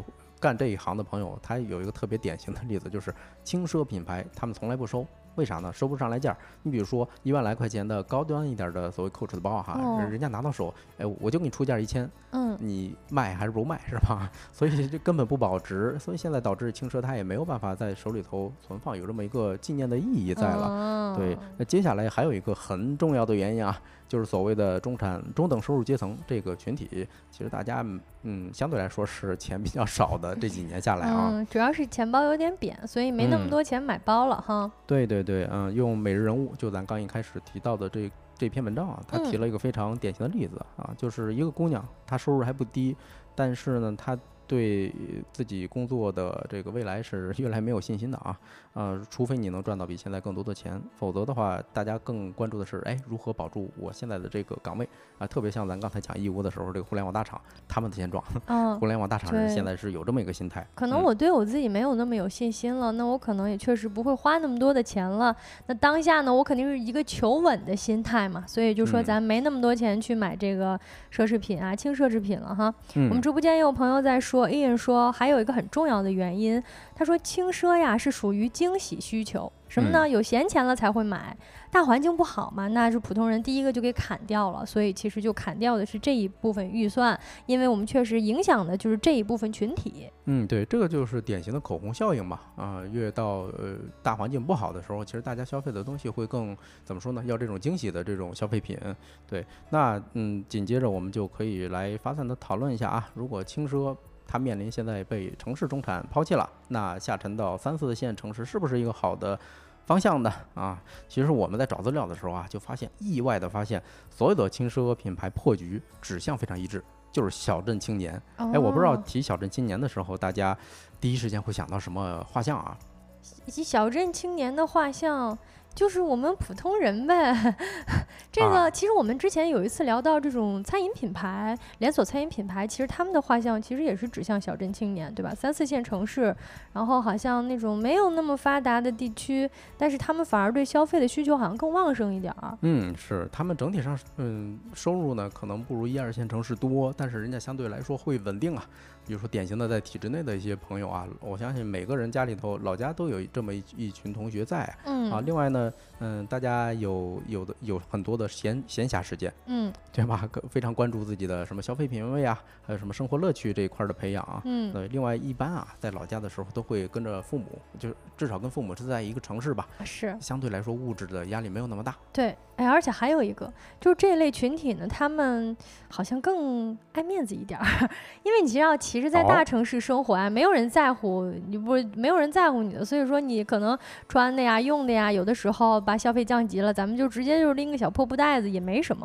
A: 干这一行的朋友，他有一个特别典型的例子，就是轻奢品牌，他们从来不收。为啥呢？收不上来价。你比如说一万来块钱的高端一点的所谓 Coach 的包哈，人家拿到手，哎，我就给你出价一千，嗯，你卖还是不卖是吧？所以这根本不保值。所以现在导致轻奢它也没有办法在手里头存放，有这么一个纪念的意义在了。对，那接下来还有一个很重要的原因啊。就是所谓的中产、中等收入阶层这个群体，其实大家嗯，相对来说是钱比较少的。这几年下来啊，
B: 嗯，主要是钱包有点扁，所以没那么多钱买包了哈。
A: 对对对，嗯，用每日人物，就咱刚一开始提到的这这篇文章啊，他提了一个非常典型的例子啊，就是一个姑娘，她收入还不低，但是呢，她。对自己工作的这个未来是越来没有信心的啊，呃，除非你能赚到比现在更多的钱，否则的话，大家更关注的是，哎，如何保住我现在的这个岗位啊？特别像咱刚才讲义乌的时候，这个互联网大厂他们的现状，嗯，互联网大厂人现在是有这么一个心态。
B: 可能我对我自己没有那么有信心了，那我可能也确实不会花那么多的钱了。那当下呢，我肯定是一个求稳的心态嘛，所以就说咱没那么多钱去买这个奢侈品啊，轻奢侈品了哈。我们直播间也有朋友在说。说，Ian 说还有一个很重要的原因，他说轻奢呀是属于惊喜需求，什么呢？有闲钱了才会买。大环境不好嘛，那是普通人第一个就给砍掉了，所以其实就砍掉的是这一部分预算，因为我们确实影响的就是这一部分群体。
A: 嗯，对，这个就是典型的口红效应嘛。啊，越到呃大环境不好的时候，其实大家消费的东西会更怎么说呢？要这种惊喜的这种消费品。对，那嗯，紧接着我们就可以来发散的讨论一下啊，如果轻奢。它面临现在被城市中产抛弃了，那下沉到三四线城市是不是一个好的方向呢？啊，其实我们在找资料的时候啊，就发现意外的发现，所有的轻奢品牌破局指向非常一致，就是小镇青年。哎，我不知道提小镇青年的时候，大家第一时间会想到什么画像啊？
B: 以小镇青年的画像。就是我们普通人呗，这个其实我们之前有一次聊到这种餐饮品牌，连锁餐饮品牌，其实他们的画像其实也是指向小镇青年，对吧？三四线城市，然后好像那种没有那么发达的地区，但是他们反而对消费的需求好像更旺盛一点儿。
A: 嗯，是他们整体上，嗯，收入呢可能不如一二线城市多，但是人家相对来说会稳定啊。比如说典型的在体制内的一些朋友啊，我相信每个人家里头老家都有这么一一群同学在，嗯啊，另外呢，嗯，大家有有的有很多的闲闲暇时间，嗯，对吧？非常关注自己的什么消费品味啊，还有什么生活乐趣这一块的培养啊，嗯，对。另外一般啊，在老家的时候都会跟着父母，就是至少跟父母是在一个城市吧，
B: 是
A: 相对来说物质的压力没有那么大，
B: 对。哎，而且还有一个，就是这类群体呢，他们好像更爱面子一点儿，因为你知道，其实，在大城市生活啊，没有人在乎你，不，没有人在乎你的，所以说你可能穿的呀、用的呀，有的时候把消费降级了，咱们就直接就是拎个小破布袋子也没什么。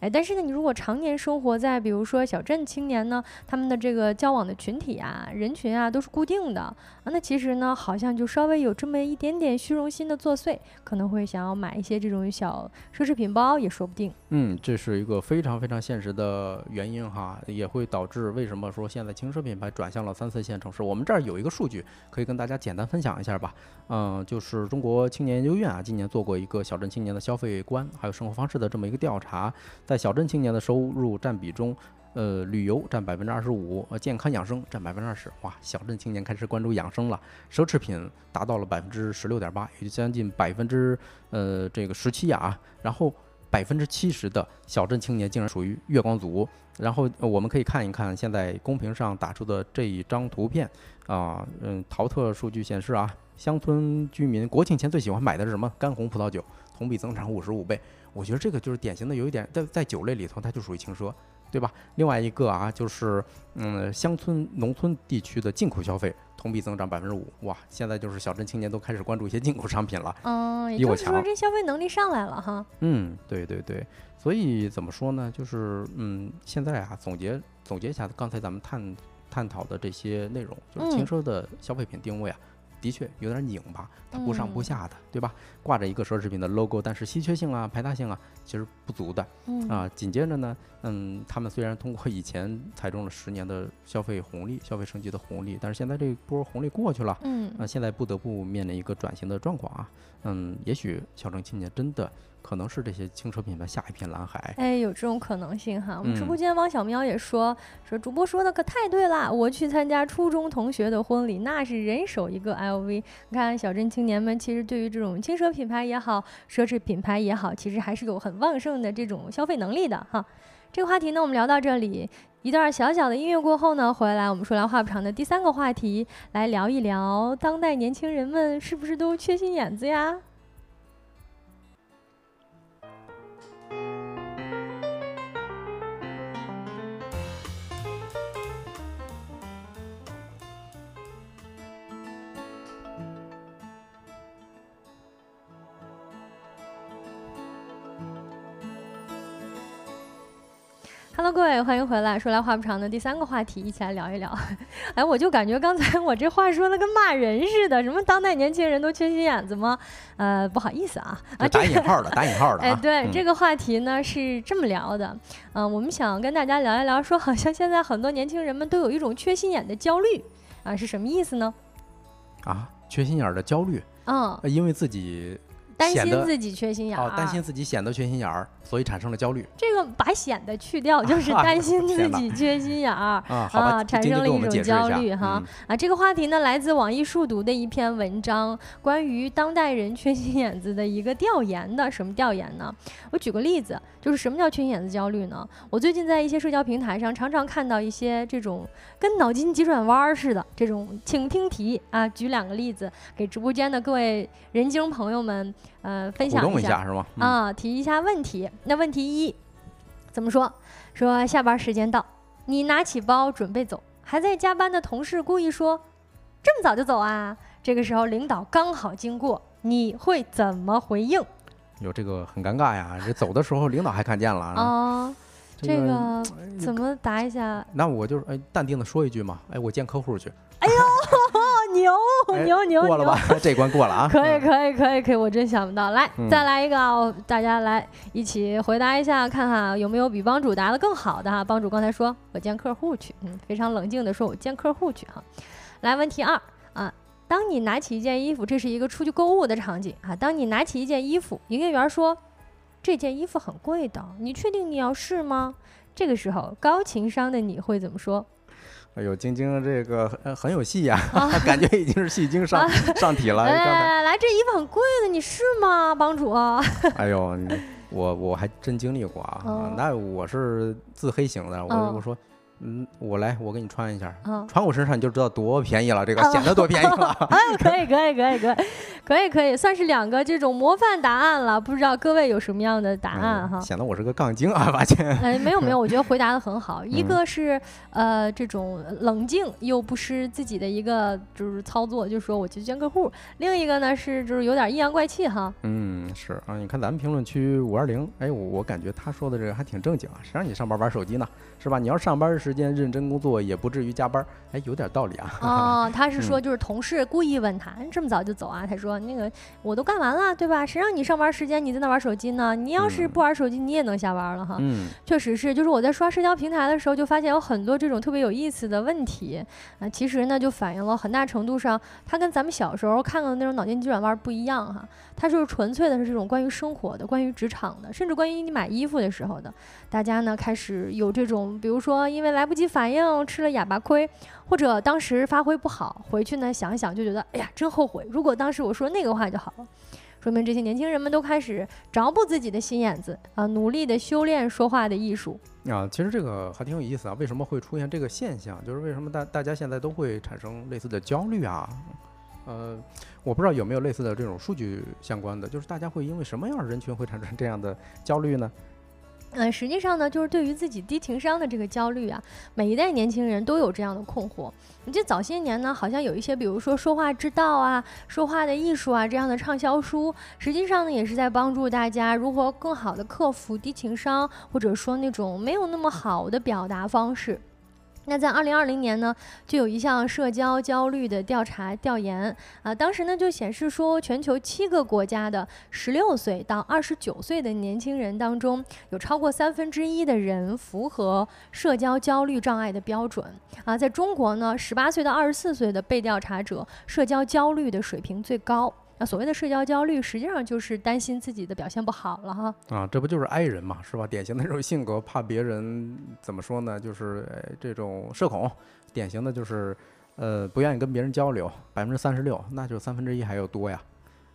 B: 哎，但是呢，你如果常年生活在比如说小镇青年呢，他们的这个交往的群体啊、人群啊都是固定的啊，那其实呢，好像就稍微有这么一点点虚荣心的作祟，可能会想要买一些这种小奢侈品包也说不定。
A: 嗯，这是一个非常非常现实的原因哈，也会导致为什么说现在轻奢品牌转向了三四线城市。我们这儿有一个数据可以跟大家简单分享一下吧。嗯，就是中国青年研究院啊，今年做过一个小镇青年的消费观还有生活方式的这么一个调查。在小镇青年的收入占比中，呃，旅游占百分之二十五，呃，健康养生占百分之二十。哇，小镇青年开始关注养生了。奢侈品达到了百分之十六点八，也就将近百分之呃这个十七啊。然后百分之七十的小镇青年竟然属于月光族。然后我们可以看一看现在公屏上打出的这一张图片啊，嗯，淘特数据显示啊，乡村居民国庆前最喜欢买的是什么？干红葡萄酒，同比增长五十五倍。我觉得这个就是典型的有一点在在酒类里头，它就属于轻奢，对吧？另外一个啊，就是嗯，乡村农村地区的进口消费同比增长百分之五，哇！现在就是小镇青年都开始关注一些进口商品了，
B: 嗯，也就是说这消费能力上来了哈。
A: 嗯，对对对，所以怎么说呢？就是嗯，现在啊，总结总结一下刚才咱们探探讨的这些内容，就是轻奢的消费品定位啊。的确有点拧巴，它不上不下的，对吧？挂着一个奢侈品的 logo，但是稀缺性啊、排他性啊，其实不足的。啊，紧接着呢，嗯，他们虽然通过以前踩中了十年的消费红利、消费升级的红利，但是现在这波红利过去了，嗯，那现在不得不面临一个转型的状况啊。嗯，也许小城青年真的。可能是这些轻奢品牌下一片蓝海。
B: 哎，有这种可能性哈。我们直播间汪小喵也说说，主播说的可太对了。我去参加初中同学的婚礼，那是人手一个 LV。你看，小镇青年们其实对于这种轻奢品牌也好，奢侈品牌也好，其实还是有很旺盛的这种消费能力的哈。这个话题呢，我们聊到这里。一段小小的音乐过后呢，回来我们说来话不长的第三个话题，来聊一聊当代年轻人们是不是都缺心眼子呀？Hello，各位，欢迎回来。说来话不长的第三个话题，一起来聊一聊。哎，我就感觉刚才我这话说的跟骂人似的。什么当代年轻人都缺心眼子吗？呃，不好意思啊，啊，
A: 打引号的，打引号的。
B: 哎，对，这个话题呢是这么聊的。嗯，我们想跟大家聊一聊，说好像现在很多年轻人们都有一种缺心眼的焦虑啊，是什么意思呢？
A: 啊，缺心眼的焦虑。
B: 嗯，
A: 因为自己。
B: 担心自己缺心眼儿，
A: 担心自己显得缺心眼儿，所以产生了焦虑。
B: 这个把显得去掉，就是担心自己缺心眼儿
A: 啊，
B: 产生了一种焦虑哈啊。这个话题呢，来自网易数读的一篇文章，关于当代人缺心眼子的一个调研的。什么调研呢？我举个例子，就是什么叫缺心眼子焦虑呢？我最近在一些社交平台上，常常看到一些这种跟脑筋急转弯似的这种，请听题啊。举两个例子给直播间的各位人精朋友们。呃，分享
A: 一下是吗？
B: 啊，提一下问题。那问题一，怎么说？说下班时间到，你拿起包准备走，还在加班的同事故意说：“这么早就走啊？”这个时候领导刚好经过，你会怎么回应？
A: 有这个很尴尬呀！这走的时候领导还看见了
B: 啊。这个怎么答一下？
A: 那我就哎淡定的说一句嘛，哎，我见客户去。
B: 哎呦。牛牛牛
A: 过了吧？这关过了啊！
B: 可以可以可以可以，我真想不到。来，再来一个啊！大家来一起回答一下，看看有没有比帮主答的更好的哈。帮主刚才说我见客户去，嗯，非常冷静的说我见客户去哈。来，问题二啊，当你拿起一件衣服，这是一个出去购物的场景啊。当你拿起一件衣服，营业员说这件衣服很贵的，你确定你要试吗？这个时候，高情商的你会怎么说？
A: 哎呦，晶晶这个很很有戏呀，感觉已经是戏精上上体了。
B: 来来来，这衣服很贵的，你是吗，帮主？
A: 哎呦，我我还真经历过啊，那我是自黑型的，我我说。嗯，我来，我给你穿一下，穿我身上你就知道多便宜了，这个显得多便宜了。
B: 哎，可以，可以，可以，可以，可以，可以，算是两个这种模范答案了。不知道各位有什么样的答案哈？
A: 显得我是个杠精啊，发现。
B: 哎，没有没有，我觉得回答的很好。一个是呃这种冷静又不失自己的一个就是操作，就说我去见客户。另一个呢是就是有点阴阳怪气哈。
A: 嗯，是啊，你看咱们评论区五二零，哎，我我感觉他说的这个还挺正经啊，谁让你上班玩手机呢？是吧？你要上班时间认真工作，也不至于加班。哎，有点道理啊。
B: 哦，他是说就是同事故意问他，这么早就走啊？他说那个我都干完了，对吧？谁让你上班时间你在那玩手机呢？你要是不玩手机，你也能下班了哈。
A: 嗯，
B: 确实是，就是我在刷社交平台的时候，就发现有很多这种特别有意思的问题啊。其实呢，就反映了很大程度上，他跟咱们小时候看到的那种脑筋急转弯不一样哈。它就是纯粹的是这种关于生活的、关于职场的，甚至关于你买衣服的时候的。大家呢开始有这种，比如说因为来不及反应吃了哑巴亏，或者当时发挥不好，回去呢想一想就觉得，哎呀真后悔，如果当时我说那个话就好了。说明这些年轻人们都开始找补自己的心眼子啊，努力的修炼说话的艺术
A: 啊。其实这个还挺有意思啊，为什么会出现这个现象？就是为什么大大家现在都会产生类似的焦虑啊？呃，我不知道有没有类似的这种数据相关的，就是大家会因为什么样的人群会产生这样的焦虑呢？
B: 嗯，实际上呢，就是对于自己低情商的这个焦虑啊，每一代年轻人都有这样的困惑。你记得早些年呢，好像有一些，比如说说话之道啊、说话的艺术啊这样的畅销书，实际上呢，也是在帮助大家如何更好的克服低情商，或者说那种没有那么好的表达方式。那在二零二零年呢，就有一项社交焦虑的调查调研啊，当时呢就显示说，全球七个国家的十六岁到二十九岁的年轻人当中，有超过三分之一的人符合社交焦虑障碍的标准啊。在中国呢，十八岁到二十四岁的被调查者社交焦虑的水平最高。那所谓的社交焦虑，实际上就是担心自己的表现不好了哈。
A: 啊，这不就是 I 人嘛，是吧？典型的这种性格，怕别人怎么说呢？就是这种社恐，典型的就是，呃，不愿意跟别人交流。百分之三十六，那就三分之一还要多呀。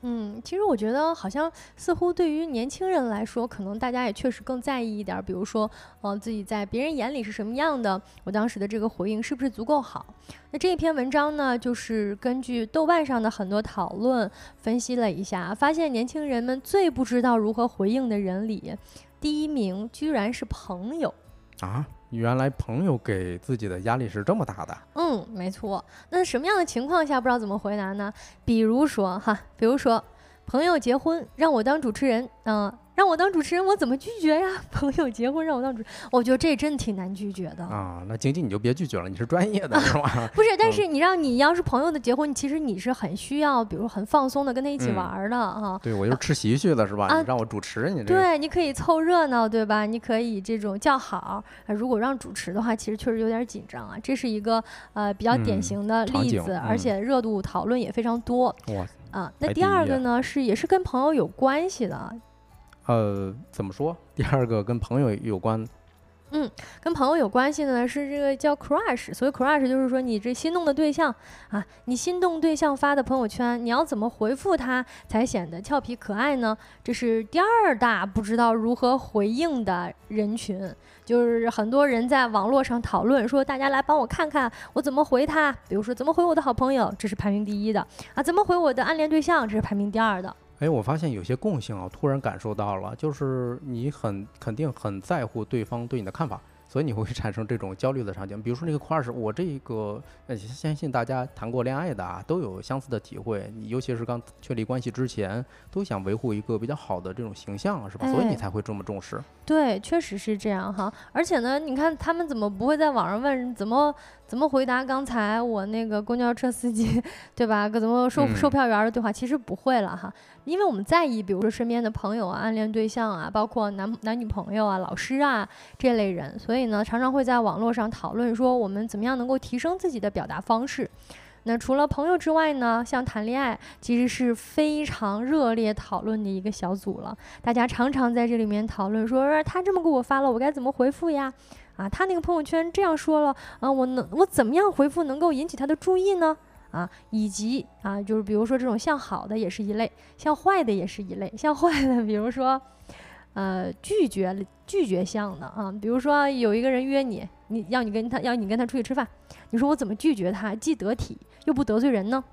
B: 嗯，其实我觉得好像似乎对于年轻人来说，可能大家也确实更在意一点，比如说，呃，自己在别人眼里是什么样的，我当时的这个回应是不是足够好？那这一篇文章呢，就是根据豆瓣上的很多讨论分析了一下，发现年轻人们最不知道如何回应的人里，第一名居然是朋友
A: 啊。原来朋友给自己的压力是这么大的。
B: 嗯，没错。那什么样的情况下不知道怎么回答呢？比如说哈，比如说朋友结婚让我当主持人，嗯。让我当主持人，我怎么拒绝呀？朋友结婚让我当主，我觉得这真挺难拒绝的
A: 啊。那晶晶你就别拒绝了，你是专业的是吧？
B: 不是，但是你让你要是朋友的结婚，其实你是很需要，比如很放松的跟他一起玩的啊。
A: 对，我就吃席去了是吧？你让我主持你这。
B: 对，你可以凑热闹对吧？你可以这种叫好。如果让主持的话，其实确实有点紧张啊。这是一个呃比较典型的例子，而且热度讨论也非常多。
A: 哇。
B: 啊，那第二个呢是也是跟朋友有关系的。
A: 呃，怎么说？第二个跟朋友有关。
B: 嗯，跟朋友有关系的呢是这个叫 crush。所以 crush 就是说你这心动的对象啊，你心动对象发的朋友圈，你要怎么回复他才显得俏皮可爱呢？这是第二大不知道如何回应的人群，就是很多人在网络上讨论说，大家来帮我看看我怎么回他。比如说怎么回我的好朋友，这是排名第一的啊；怎么回我的暗恋对象，这是排名第二的。
A: 哎，我发现有些共性啊，突然感受到了，就是你很肯定很在乎对方对你的看法。所以你会产生这种焦虑的场景，比如说那个 crush，我这个呃，相信大家谈过恋爱的啊，都有相似的体会。你尤其是刚确立关系之前，都想维护一个比较好的这种形象，是吧？所以你才会这么重视。
B: 对，确实是这样哈。而且呢，你看他们怎么不会在网上问怎么怎么回答刚才我那个公交车司机，对吧？怎么售售票员的对话，其实不会了哈。因为我们在意，比如说身边的朋友啊、暗恋对象啊，包括男男女朋友啊、老师啊这类人，所以呢，常常会在网络上讨论说我们怎么样能够提升自己的表达方式。那除了朋友之外呢，像谈恋爱，其实是非常热烈讨论的一个小组了。大家常常在这里面讨论说，他这么给我发了，我该怎么回复呀？啊，他那个朋友圈这样说了，啊，我能我怎么样回复能够引起他的注意呢？啊，以及啊，就是比如说这种向好的也是一类，向坏的也是一类。向坏的，比如说，呃，拒绝拒绝向的啊，比如说有一个人约你，你要你跟他要你跟他出去吃饭，你说我怎么拒绝他，既得体又不得罪人呢？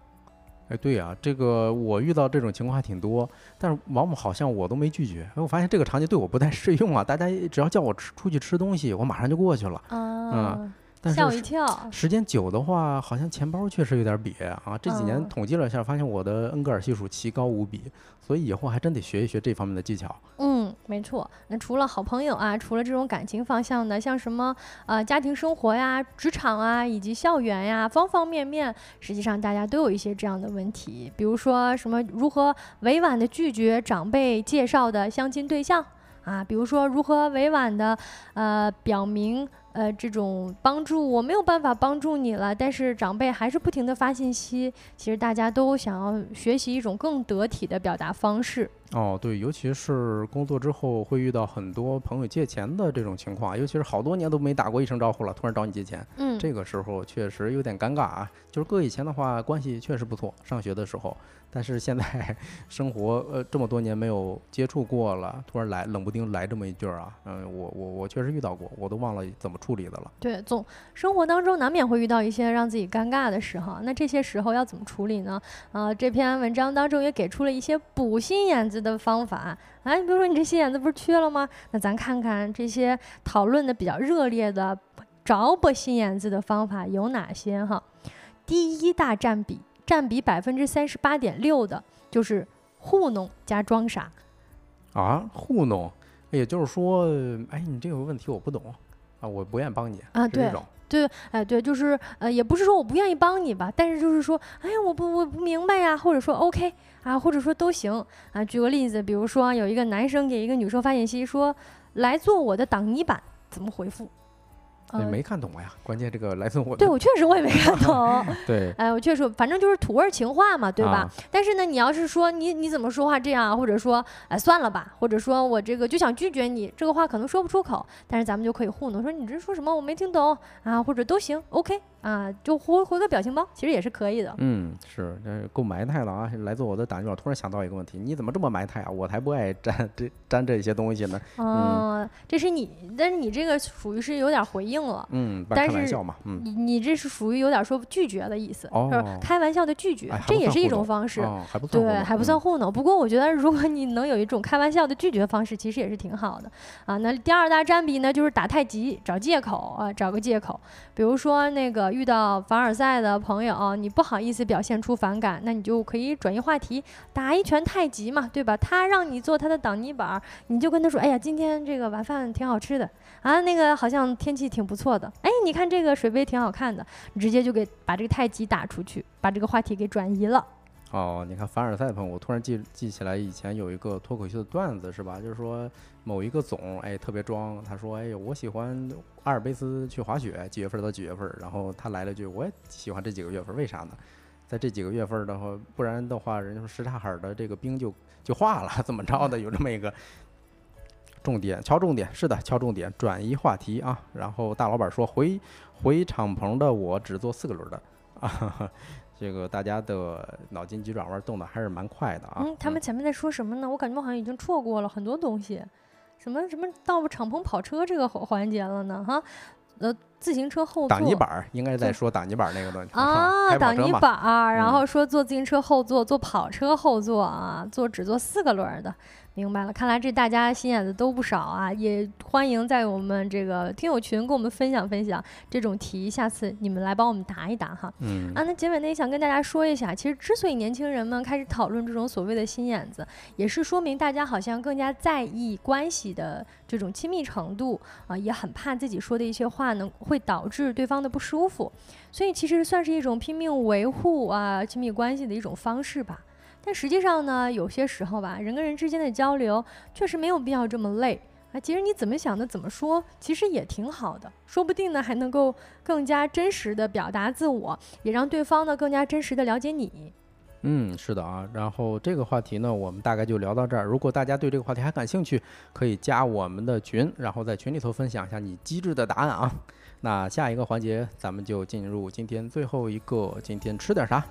A: 哎，对呀，这个我遇到这种情况还挺多，但是往往好像我都没拒绝。哎，我发现这个场景对我不太适用啊。大家只要叫我吃出去吃东西，我马上就过去了。嗯。
B: 吓我一跳！
A: 时间久的话，好像钱包确实有点瘪啊。这几年统计了一下，发现我的恩格尔系数奇高无比，所以以后还真得学一学这方面的技巧。
B: 嗯，没错。那除了好朋友啊，除了这种感情方向的，像什么呃家庭生活呀、职场啊，以及校园呀，方方面面，实际上大家都有一些这样的问题。比如说什么如何委婉的拒绝长辈介绍的相亲对象啊，比如说如何委婉的呃表明。呃，这种帮助我没有办法帮助你了，但是长辈还是不停的发信息。其实大家都想要学习一种更得体的表达方式。
A: 哦，对，尤其是工作之后会遇到很多朋友借钱的这种情况，尤其是好多年都没打过一声招呼了，突然找你借钱，
B: 嗯，
A: 这个时候确实有点尴尬啊。就是搁以前的话，关系确实不错，上学的时候。但是现在 生活呃这么多年没有接触过了，突然来冷不丁来这么一句啊，嗯，我我我确实遇到过，我都忘了怎么处理的了。
B: 对，总生活当中难免会遇到一些让自己尴尬的时候，那这些时候要怎么处理呢？啊，这篇文章当中也给出了一些补心眼子的方法。哎，你比如说你这心眼子不是缺了吗？那咱看看这些讨论的比较热烈的找补心眼子的方法有哪些哈？第一大占比。占比百分之三十八点六的，就是糊弄加装傻，
A: 啊，糊弄，也就是说，哎，你这个问题我不懂啊，我不愿意帮你
B: 啊，对，对，哎，对，就是呃，也不是说我不愿意帮你吧，但是就是说，哎呀，我不我不明白呀，或者说 OK 啊，或者说都行啊。举个例子，比如说有一个男生给一个女生发信息说，来做我的挡泥板，怎么回复？
A: 你没看懂呀？关键这个来自我
B: 对我确实我也没看懂。
A: 对，
B: 哎，我确实，反正就是土味情话嘛，对吧？但是呢，你要是说你你怎么说话这样，或者说哎算了吧，或者说我这个就想拒绝你，这个话可能说不出口，但是咱们就可以糊弄说你这说什么我没听懂啊，或者都行，OK 啊，就回回个表情包，其实也是可以的。
A: 嗯，是，这够埋汰了啊！来自我的打击我，突然想到一个问题，你怎么这么埋汰啊？我才不爱沾这沾这些东西呢。
B: 哦，这是你，但是你这个属于是有点回应了。
A: 嗯，开玩笑嘛。嗯，
B: 你你这是属于有点说拒绝的意思，
A: 是
B: 开玩笑的拒绝，这也是一种方式。
A: 还不算
B: 对，还不算糊弄。不过我觉得，如果你能有一种开玩笑的拒绝方式，其实也是挺好的啊。那第二大占比呢，就是打太极，找借口啊，找个借口。比如说那个遇到凡尔赛的朋友，你不好意思表现出反感，那你就可以转移话题，打一拳太极嘛，对吧？他让你做他的挡泥板，你就跟他说：“哎呀，今天这个晚饭挺好吃的啊，那个好像天气挺不错的。哎，你看这个水杯挺好看的。”直接就给把这个太极打出去，把这个话题给转移了。
A: 哦，你看凡尔赛朋友，我突然记记起来以前有一个脱口秀的段子是吧？就是说某一个总哎特别装，他说：“哎，我喜欢阿尔卑斯去滑雪，几月份到几月份？”然后他来了句：“我也喜欢这几个月份，为啥呢？在这几个月份的话，不然的话，人家说什刹海的这个冰就就化了，怎么着的？有这么一个重点，敲重点，是的，敲重点，转移话题啊。然后大老板说回回敞篷的我只坐四个轮的啊。”这个大家的脑筋急转弯动的还是蛮快的啊！
B: 嗯，他们前面在说什么呢？我感觉我好像已经错过了很多东西，什么什么到敞篷跑车这个环节了呢？哈，呃，自行车后座
A: 挡泥板应该在说挡泥板那个东西
B: 啊，挡泥板，然后说坐自行车后座，坐跑车后座啊，坐只坐四个轮的。明白了，看来这大家心眼子都不少啊！也欢迎在我们这个听友群跟我们分享分享这种题，下次你们来帮我们答一答哈。
A: 嗯
B: 啊，那结尾呢也想跟大家说一下，其实之所以年轻人们开始讨论这种所谓的心眼子，也是说明大家好像更加在意关系的这种亲密程度啊，也很怕自己说的一些话呢会导致对方的不舒服，所以其实算是一种拼命维护啊亲密关系的一种方式吧。但实际上呢，有些时候吧，人跟人之间的交流确实没有必要这么累啊。其实你怎么想的，怎么说，其实也挺好的，说不定呢还能够更加真实的表达自我，也让对方呢更加真实的了解你。
A: 嗯，是的啊。然后这个话题呢，我们大概就聊到这儿。如果大家对这个话题还感兴趣，可以加我们的群，然后在群里头分享一下你机智的答案啊。那下一个环节，咱们就进入今天最后一个，今天吃点啥？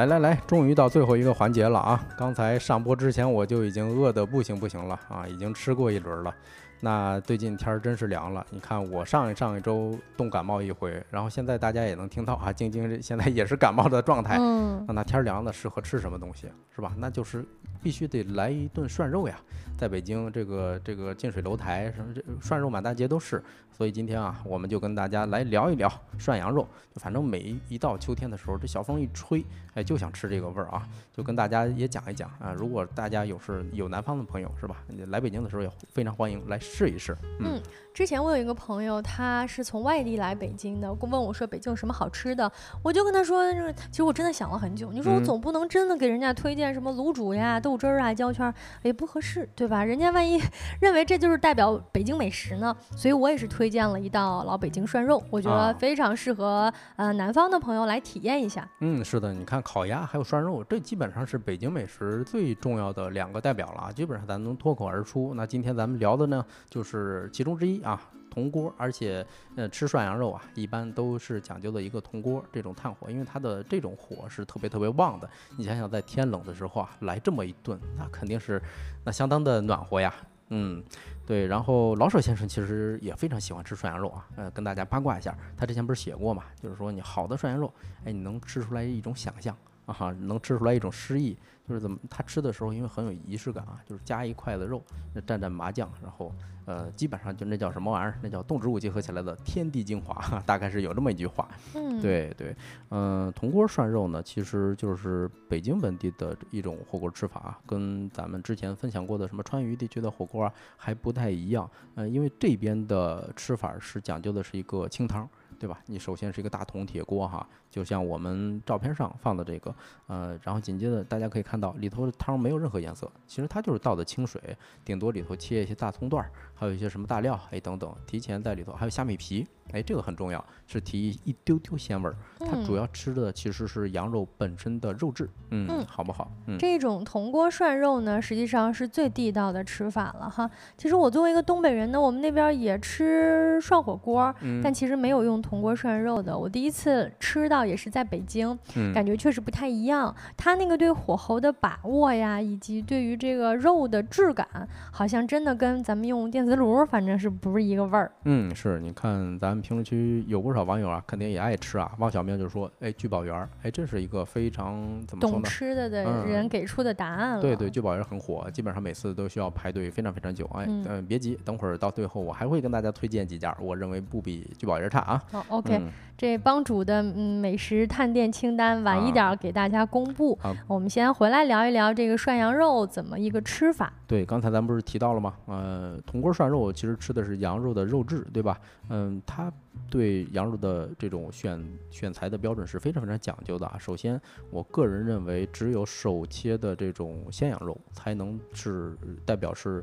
A: 来来来，终于到最后一个环节了啊！刚才上播之前我就已经饿得不行不行了啊，已经吃过一轮了。那最近天儿真是凉了，你看我上一上一周冻感冒一回，然后现在大家也能听到啊，晶晶现在也是感冒的状态。
B: 嗯，
A: 那天凉了适合吃什么东西是吧？那就是必须得来一顿涮肉呀。在北京这个这个近水楼台什么这涮肉满大街都是，所以今天啊，我们就跟大家来聊一聊涮羊肉。就反正每一到秋天的时候，这小风一吹，哎，就想吃这个味儿啊。就跟大家也讲一讲啊，如果大家有是有南方的朋友是吧，来北京的时候也非常欢迎来试一试。
B: 嗯，之前我有一个朋友，他是从外地来北京的，问我说北京有什么好吃的，我就跟他说，就是其实我真的想了很久，你说我总不能真的给人家推荐什么卤煮呀、豆汁儿啊、焦圈，也不合适，对吧？人家万一 认为这就是代表北京美食呢，所以我也是推荐了一道老北京涮肉，我觉得非常适合呃南方的朋友来体验一下。
A: 嗯，是的，你看烤鸭还有涮肉，这基本上是北京美食最重要的两个代表了啊，基本上咱能脱口而出。那今天咱们聊的呢，就是其中之一啊，铜锅，而且呃吃涮羊肉啊，一般都是讲究的一个铜锅这种炭火，因为它的这种火是特别特别旺的。你想想，在天冷的时候啊，来这么一顿，那肯定是。那相当的暖和呀，嗯，对。然后老舍先生其实也非常喜欢吃涮羊肉啊，呃，跟大家八卦一下，他之前不是写过嘛，就是说你好的涮羊肉，哎，你能吃出来一种想象啊，能吃出来一种诗意。就是怎么他吃的时候，因为很有仪式感啊，就是加一筷子肉，那蘸蘸麻酱，然后呃，基本上就那叫什么玩意儿？那叫动植物结合起来的天地精华，大概是有这么一句话。
B: 嗯，
A: 对对，嗯，铜锅涮肉呢，其实就是北京本地的一种火锅吃法，跟咱们之前分享过的什么川渝地区的火锅啊还不太一样。嗯，因为这边的吃法是讲究的是一个清汤。对吧？你首先是一个大铜铁锅哈，就像我们照片上放的这个，呃，然后紧接着大家可以看到里头的汤没有任何颜色，其实它就是倒的清水，顶多里头切一些大葱段儿，还有一些什么大料，哎等等，提前在里头还有虾米皮。哎，这个很重要，是提一丢丢鲜味儿。它主要吃的其实是羊肉本身的肉质，嗯，好不好？嗯，
B: 这种铜锅涮肉呢，实际上是最地道的吃法了哈。其实我作为一个东北人呢，我们那边也吃涮火锅，但其实没有用铜锅涮肉的。我第一次吃到也是在北京，感觉确实不太一样。他那个对火候的把握呀，以及对于这个肉的质感，好像真的跟咱们用电磁炉，反正是不是一个味儿。
A: 嗯，是，你看咱们。评论区有不少网友啊，肯定也爱吃啊。汪小明就说：“哎，聚宝园，哎，这是一个非常怎么说
B: 呢？懂吃的的人给出的答案了。
A: 对对，聚宝园很火，基本上每次都需要排队非常非常久。哎，嗯，别急，等会儿到最后我还会跟大家推荐几家，我认为不比聚宝园差啊。
B: 好，OK，这帮主的嗯美食探店清单晚一点给大家公布。我们先回来聊一聊这个涮羊肉怎么一个吃法。
A: 对，刚才咱不是提到了吗？呃，铜锅涮肉其实吃的是羊肉的肉质，对吧？嗯，它。对羊肉的这种选选材的标准是非常非常讲究的啊。首先，我个人认为，只有手切的这种鲜羊肉才能是代表是，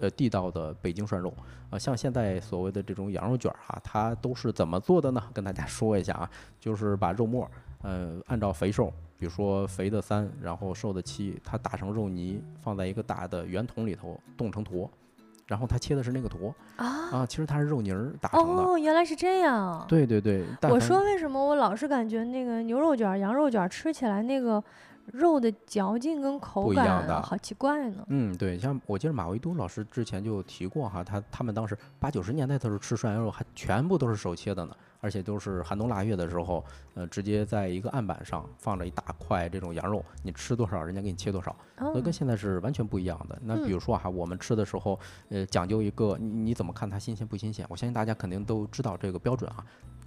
A: 呃，地道的北京涮肉啊。像现在所谓的这种羊肉卷儿哈，它都是怎么做的呢？跟大家说一下啊，就是把肉末，呃，按照肥瘦，比如说肥的三，然后瘦的七，它打成肉泥，放在一个大的圆筒里头冻成坨。然后它切的是那个坨啊啊，其实它是肉泥儿打成的。
B: 哦，原来是这样。
A: 对对对。
B: 我说为什么我老是感觉那个牛肉卷、羊肉卷吃起来那个肉的嚼劲跟口感好奇怪呢？
A: 嗯，对，像我记得马未都老师之前就提过哈，他他们当时八九十年代的时候吃涮羊肉还全部都是手切的呢。而且都是寒冬腊月的时候，呃，直接在一个案板上放着一大块这种羊肉，你吃多少，人家给你切多少，所以跟现在是完全不一样的。那比如说哈，我们吃的时候，呃，讲究一个，你你怎么看它新鲜不新鲜？我相信大家肯定都知道这个标准啊，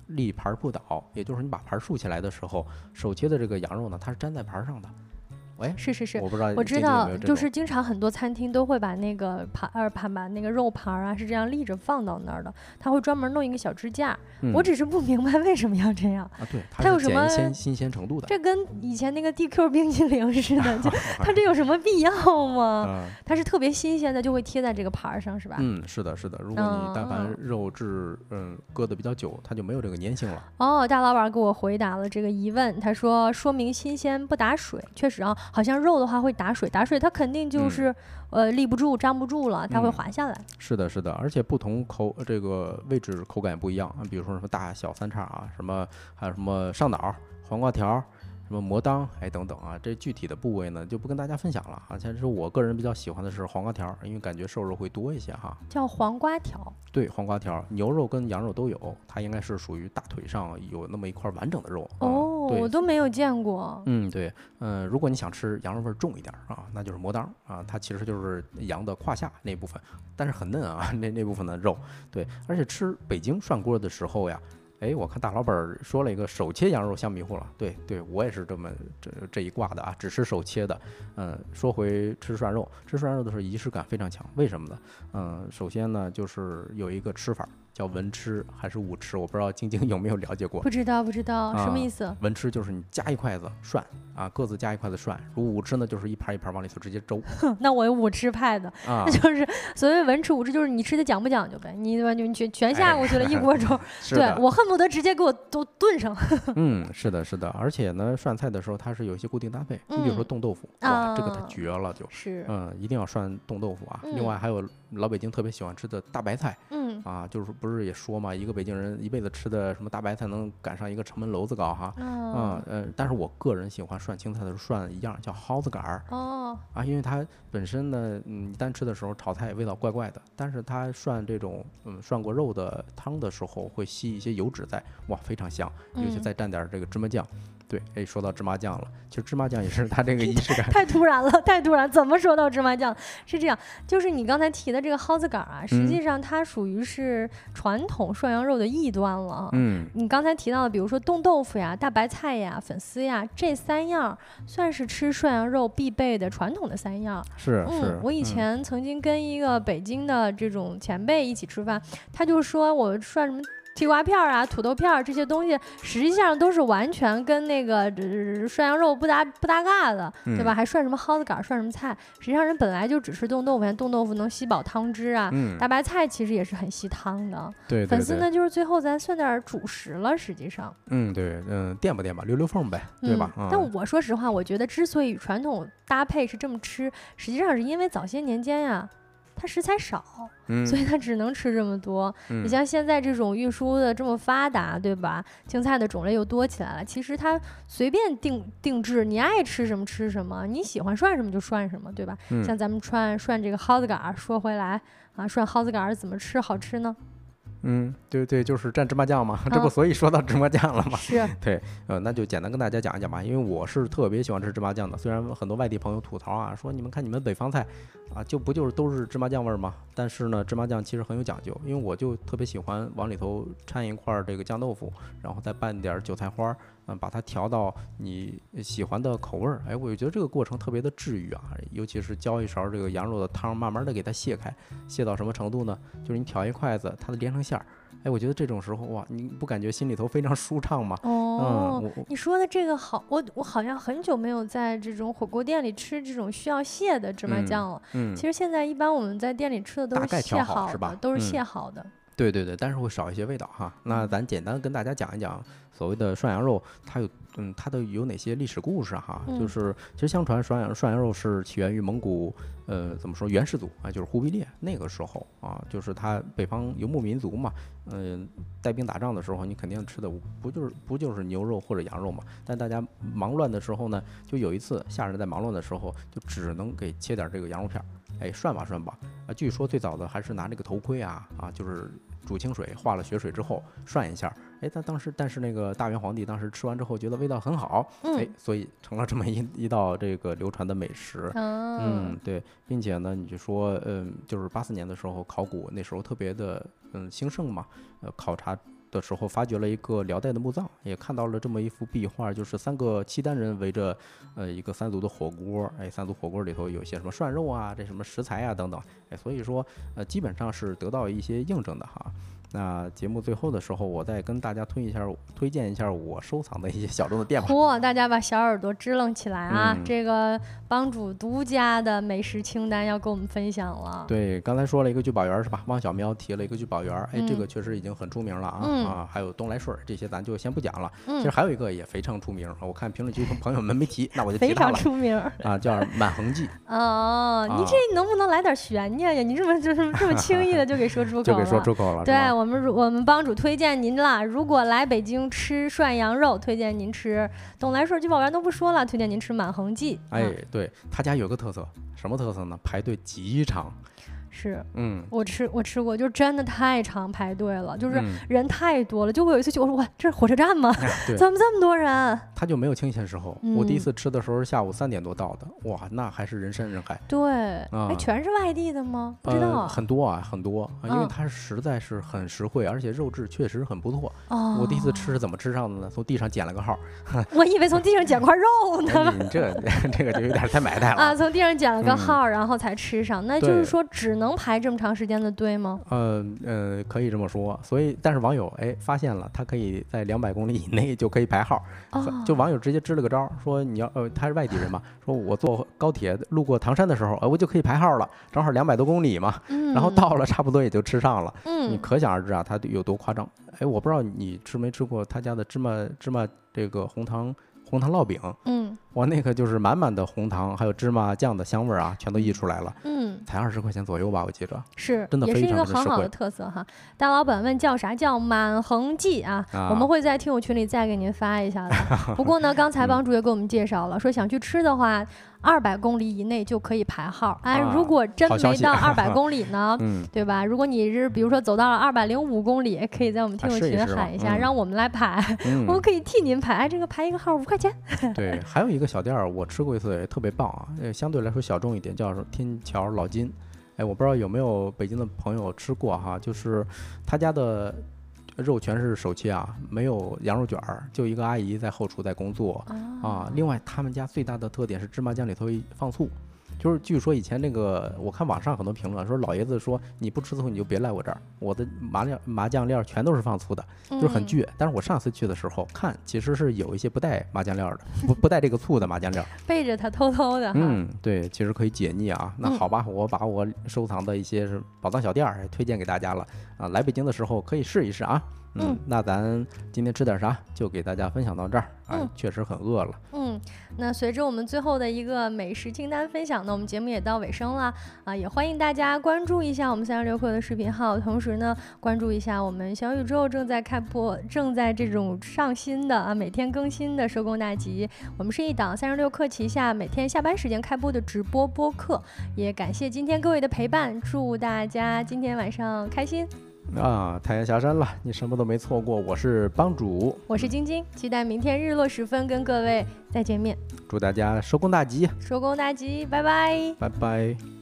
A: 立盘不倒，也就是你把盘竖起来的时候，手切的这个羊肉呢，它是粘在盘上的。哎，
B: 是是是，
A: 我不知道，
B: 我知道，就是经常很多餐厅都会把那个盘儿盘把那个肉盘儿啊是这样立着放到那儿的，他会专门弄一个小支架。我只是不明白为什么要这样
A: 啊？对，
B: 它有什么
A: 新鲜程度的？
B: 这跟以前那个 DQ 冰淇淋似的，就 它这有什么必要吗？它是特别新鲜的，就会贴在这个盘儿上，是吧？
A: 嗯，是的，是的。如果你但凡肉质嗯搁的比较久，它就没有这个粘性了。
B: 哦，大老板给我回答了这个疑问，他说说明新鲜不打水，确实啊。好像肉的话会打水，打水它肯定就是，呃，立不住、粘不住了，它会滑下来。
A: 是的，是的，而且不同口这个位置口感不一样，比如说什么大小三叉啊，什么还有什么上脑、黄瓜条。什么魔当哎等等啊，这具体的部位呢就不跟大家分享了啊。其实我个人比较喜欢的是黄瓜条，因为感觉瘦肉会多一些哈。
B: 叫黄瓜条？
A: 对，黄瓜条，牛肉跟羊肉都有，它应该是属于大腿上有那么一块完整的肉。哦，
B: 我都没有见过。
A: 嗯，对，嗯，如果你想吃羊肉味重一点啊，那就是魔当啊，它其实就是羊的胯下那部分，但是很嫩啊，那那部分的肉。对，而且吃北京涮锅的时候呀。哎，我看大老板说了一个手切羊肉香迷糊了。对对，我也是这么这这一挂的啊，只吃手切的。嗯，说回吃涮肉，吃涮肉的时候仪式感非常强，为什么呢？嗯，首先呢就是有一个吃法。叫文吃还是武吃？我不知道晶晶有没有了解过。
B: 不知道，不知道什么意思。
A: 文吃就是你夹一筷子涮啊，各自夹一筷子涮。如武吃呢，就是一盘一盘往里头直接粥。
B: 那我武吃派的，那就是所谓文吃武吃，就是你吃的讲不讲究呗？你对吧？就全全下过去了，一锅粥。对我恨不得直接给我都炖上。
A: 嗯，是的，是的。而且呢，涮菜的时候它是有一些固定搭配。你比如说冻豆腐，哇，这个它绝了，就。
B: 是。
A: 嗯，一定要涮冻豆腐啊。另外还有老北京特别喜欢吃的大白菜。
B: 嗯。
A: 啊，就是不是也说嘛，一个北京人一辈子吃的什么大白菜能赶上一个城门楼子高哈？嗯，呃，但是我个人喜欢涮青菜的时候涮一样叫蒿子杆儿。
B: 哦，
A: 啊，因为它本身呢，嗯，单吃的时候炒菜味道怪怪的，但是它涮这种嗯涮过肉的汤的时候会吸一些油脂在，哇，非常香，尤其再蘸点这个芝麻酱，对，哎，说到芝麻酱了，其实芝麻酱也是它这个仪式感。
B: 太突然了，太突然！怎么说到芝麻酱？是这样，就是你刚才提的这个蒿子杆啊，实际上它属于是传统涮羊肉的异端了。嗯，你刚才提到的，比如说冻豆腐呀、大白菜呀、粉丝呀，这三样算是吃涮羊肉必备的传统的三样。
A: 是是。
B: 我以前曾经跟一个北京的这种前辈一起吃饭，他就说我涮什么。地瓜片儿啊，土豆片儿这些东西，实际上都是完全跟那个涮羊肉不搭不搭嘎的，对吧？还涮什么蒿子杆，涮什么菜？实际上人本来就只吃冻豆腐，冻豆腐能吸饱汤汁啊。大白菜其实也是很吸汤的。
A: 对。
B: 粉丝呢，就是最后咱算点主食了，实际上。
A: 嗯，对，嗯，垫吧垫吧，溜溜缝呗，对吧？
B: 但我说实话，我觉得之所以传统搭配是这么吃，实际上是因为早些年间呀。它食材少，所以它只能吃这么多。你像现在这种运输的这么发达，对吧？青菜的种类又多起来了。其实它随便定定制，你爱吃什么吃什么，你喜欢涮什么就涮什么，对吧？像咱们涮涮这个蒿子杆儿，说回来啊，涮蒿子杆儿怎么吃好吃呢？
A: 嗯，对对，就是蘸芝麻酱嘛，这不所以说到芝麻酱了嘛？
B: 是，
A: 对，呃，那就简单跟大家讲一讲吧，因为我是特别喜欢吃芝麻酱的。虽然很多外地朋友吐槽啊，说你们看你们北方菜啊，就不就是都是芝麻酱味儿吗？但是呢，芝麻酱其实很有讲究，因为我就特别喜欢往里头掺一块这个酱豆腐，然后再拌点韭菜花。嗯，把它调到你喜欢的口味儿，哎，我就觉得这个过程特别的治愈啊，尤其是浇一勺这个羊肉的汤，慢慢的给它卸开，卸到什么程度呢？就是你挑一筷子，它连成线儿，哎，我觉得这种时候哇，你不感觉心里头非常舒畅吗？
B: 哦，你说的这个好，我我好像很久没有在这种火锅店里吃这种需要卸的芝麻酱了。嗯，其实现在一般我们在店里吃的都是卸好
A: 的，
B: 都是卸好的。
A: 对对对，但是会少一些味道哈。那咱简单跟大家讲一讲。所谓的涮羊肉，它有嗯，它的有哪些历史故事哈？就是其实相传涮羊涮羊肉是起源于蒙古，呃，怎么说元世祖啊，就是忽必烈那个时候啊，就是他北方游牧民族嘛，嗯，带兵打仗的时候，你肯定吃的不就是不就是牛肉或者羊肉嘛？但大家忙乱的时候呢，就有一次下人在忙乱的时候，就只能给切点这个羊肉片儿，哎，涮吧涮吧啊。据说最早的还是拿这个头盔啊啊，就是煮清水化了血水之后涮一下。哎，他当时，但是那个大元皇帝当时吃完之后觉得味道很好，哎，所以成了这么一一道这个流传的美食。嗯，对，并且呢，你就说，嗯，就是八四年的时候考古那时候特别的嗯兴盛嘛，呃，考察的时候发掘了一个辽代的墓葬，也看到了这么一幅壁画，就是三个契丹人围着呃一个三足的火锅，哎，三足火锅里头有些什么涮肉啊，这什么食材啊等等，哎，所以说呃基本上是得到一些印证的哈。那节目最后的时候，我再跟大家推一下，推荐一下我收藏的一些小众的店吧。
B: 嚯，大家把小耳朵支棱起来啊！这个帮主独家的美食清单要跟我们分享了。
A: 对，刚才说了一个聚宝园是吧？汪小喵提了一个聚宝园，哎，这个确实已经很出名了啊啊！还有东来顺这些咱就先不讲了。其实还有一个也非常出名，我看评论区朋友们没提，那我就提
B: 它了。非常出名
A: 啊，叫满恒记。
B: 哦，你这能不能来点悬念呀？你这么就是这么轻易的就给说出口了？
A: 就给说出口了。
B: 对我。我们我们帮主推荐您了，如果来北京吃涮羊肉，推荐您吃董来顺聚宝源都不说了，推荐您吃满恒记。
A: 哎，对他家有个特色，什么特色呢？排队极长。
B: 是，
A: 嗯，
B: 我吃我吃过，就真的太长排队了，就是人太多了。就我有一次去，我说哇，这是火车站吗？怎么这么多人？
A: 他就没有清闲时候。我第一次吃的时候是下午三点多到的，哇，那还是人山人海。
B: 对，哎，全是外地的吗？不知道，
A: 很多啊，很多，因为它实在是很实惠，而且肉质确实很不错。哦，我第一次吃是怎么吃上的呢？从地上捡了个号。
B: 我以为从地上捡块肉
A: 呢。你这这个就有点太埋汰了
B: 啊！从地上捡了个号，然后才吃上，那就是说只。能排这么长时间的队吗？
A: 呃呃，可以这么说。所以，但是网友哎发现了，他可以在两百公里以内就可以排号。就网友直接支了个招，说你要呃他是外地人嘛，说我坐高铁路过唐山的时候，呃我就可以排号了，正好两百多公里嘛。然后到了差不多也就吃上了。嗯。你可想而知啊，他有多夸张。哎，我不知道你吃没吃过他家的芝麻芝麻这个红糖红糖烙饼。嗯。我那个就是满满的红糖，还有芝麻酱的香味儿啊，全都溢出来了。
B: 嗯，
A: 才二十块钱左右吧，我记着。
B: 是，
A: 真的
B: 也是一个很好的特色哈。大老板问叫啥？叫满恒记啊。我们会在听友群里再给您发一下的。不过呢，刚才帮主也给我们介绍了，说想去吃的话。二百公里以内就可以排号，哎，如果真没到二百公里呢，对吧？如果你是比如说走到了二百零五公里，可以在我们听友群喊
A: 一
B: 下，让我们来排，我们可以替您排，哎，这个排一个号五块钱。
A: 对，还有一个小店儿，我吃过一次，也特别棒啊，相对来说小众一点，叫天桥老金。哎，我不知道有没有北京的朋友吃过哈，就是他家的。肉全是手切啊，没有羊肉卷儿，就一个阿姨在后厨在工作啊。另外，他们家最大的特点是芝麻酱里头放醋，就是据说以前那个，我看网上很多评论说，老爷子说你不吃醋你就别来我这儿，我的麻料麻酱料全都是放醋的，就是很倔。但是我上次去的时候看，其实是有一些不带麻酱料的，不不带这个醋的麻酱料，
B: 背着他偷偷的。
A: 嗯，对，其实可以解腻啊。那好吧，我把我收藏的一些是宝藏小店儿推荐给大家了。啊，来北京的时候可以试一试啊。嗯，那咱今天吃点啥？就给大家分享到这儿。嗯，确实很饿了。
B: 嗯，那随着我们最后的一个美食清单分享呢，我们节目也到尾声了啊！也欢迎大家关注一下我们三十六课的视频号，同时呢，关注一下我们小宇宙正在开播、正在这种上新的啊，每天更新的收工大吉。我们是一档三十六课旗下每天下班时间开播的直播播客。也感谢今天各位的陪伴，祝大家今天晚上开心。
A: 啊，太阳下山了，你什么都没错过。我是帮主，
B: 我是晶晶，期待明天日落时分跟各位再见面。
A: 祝大家收工大吉，
B: 收工大吉，拜拜，
A: 拜拜。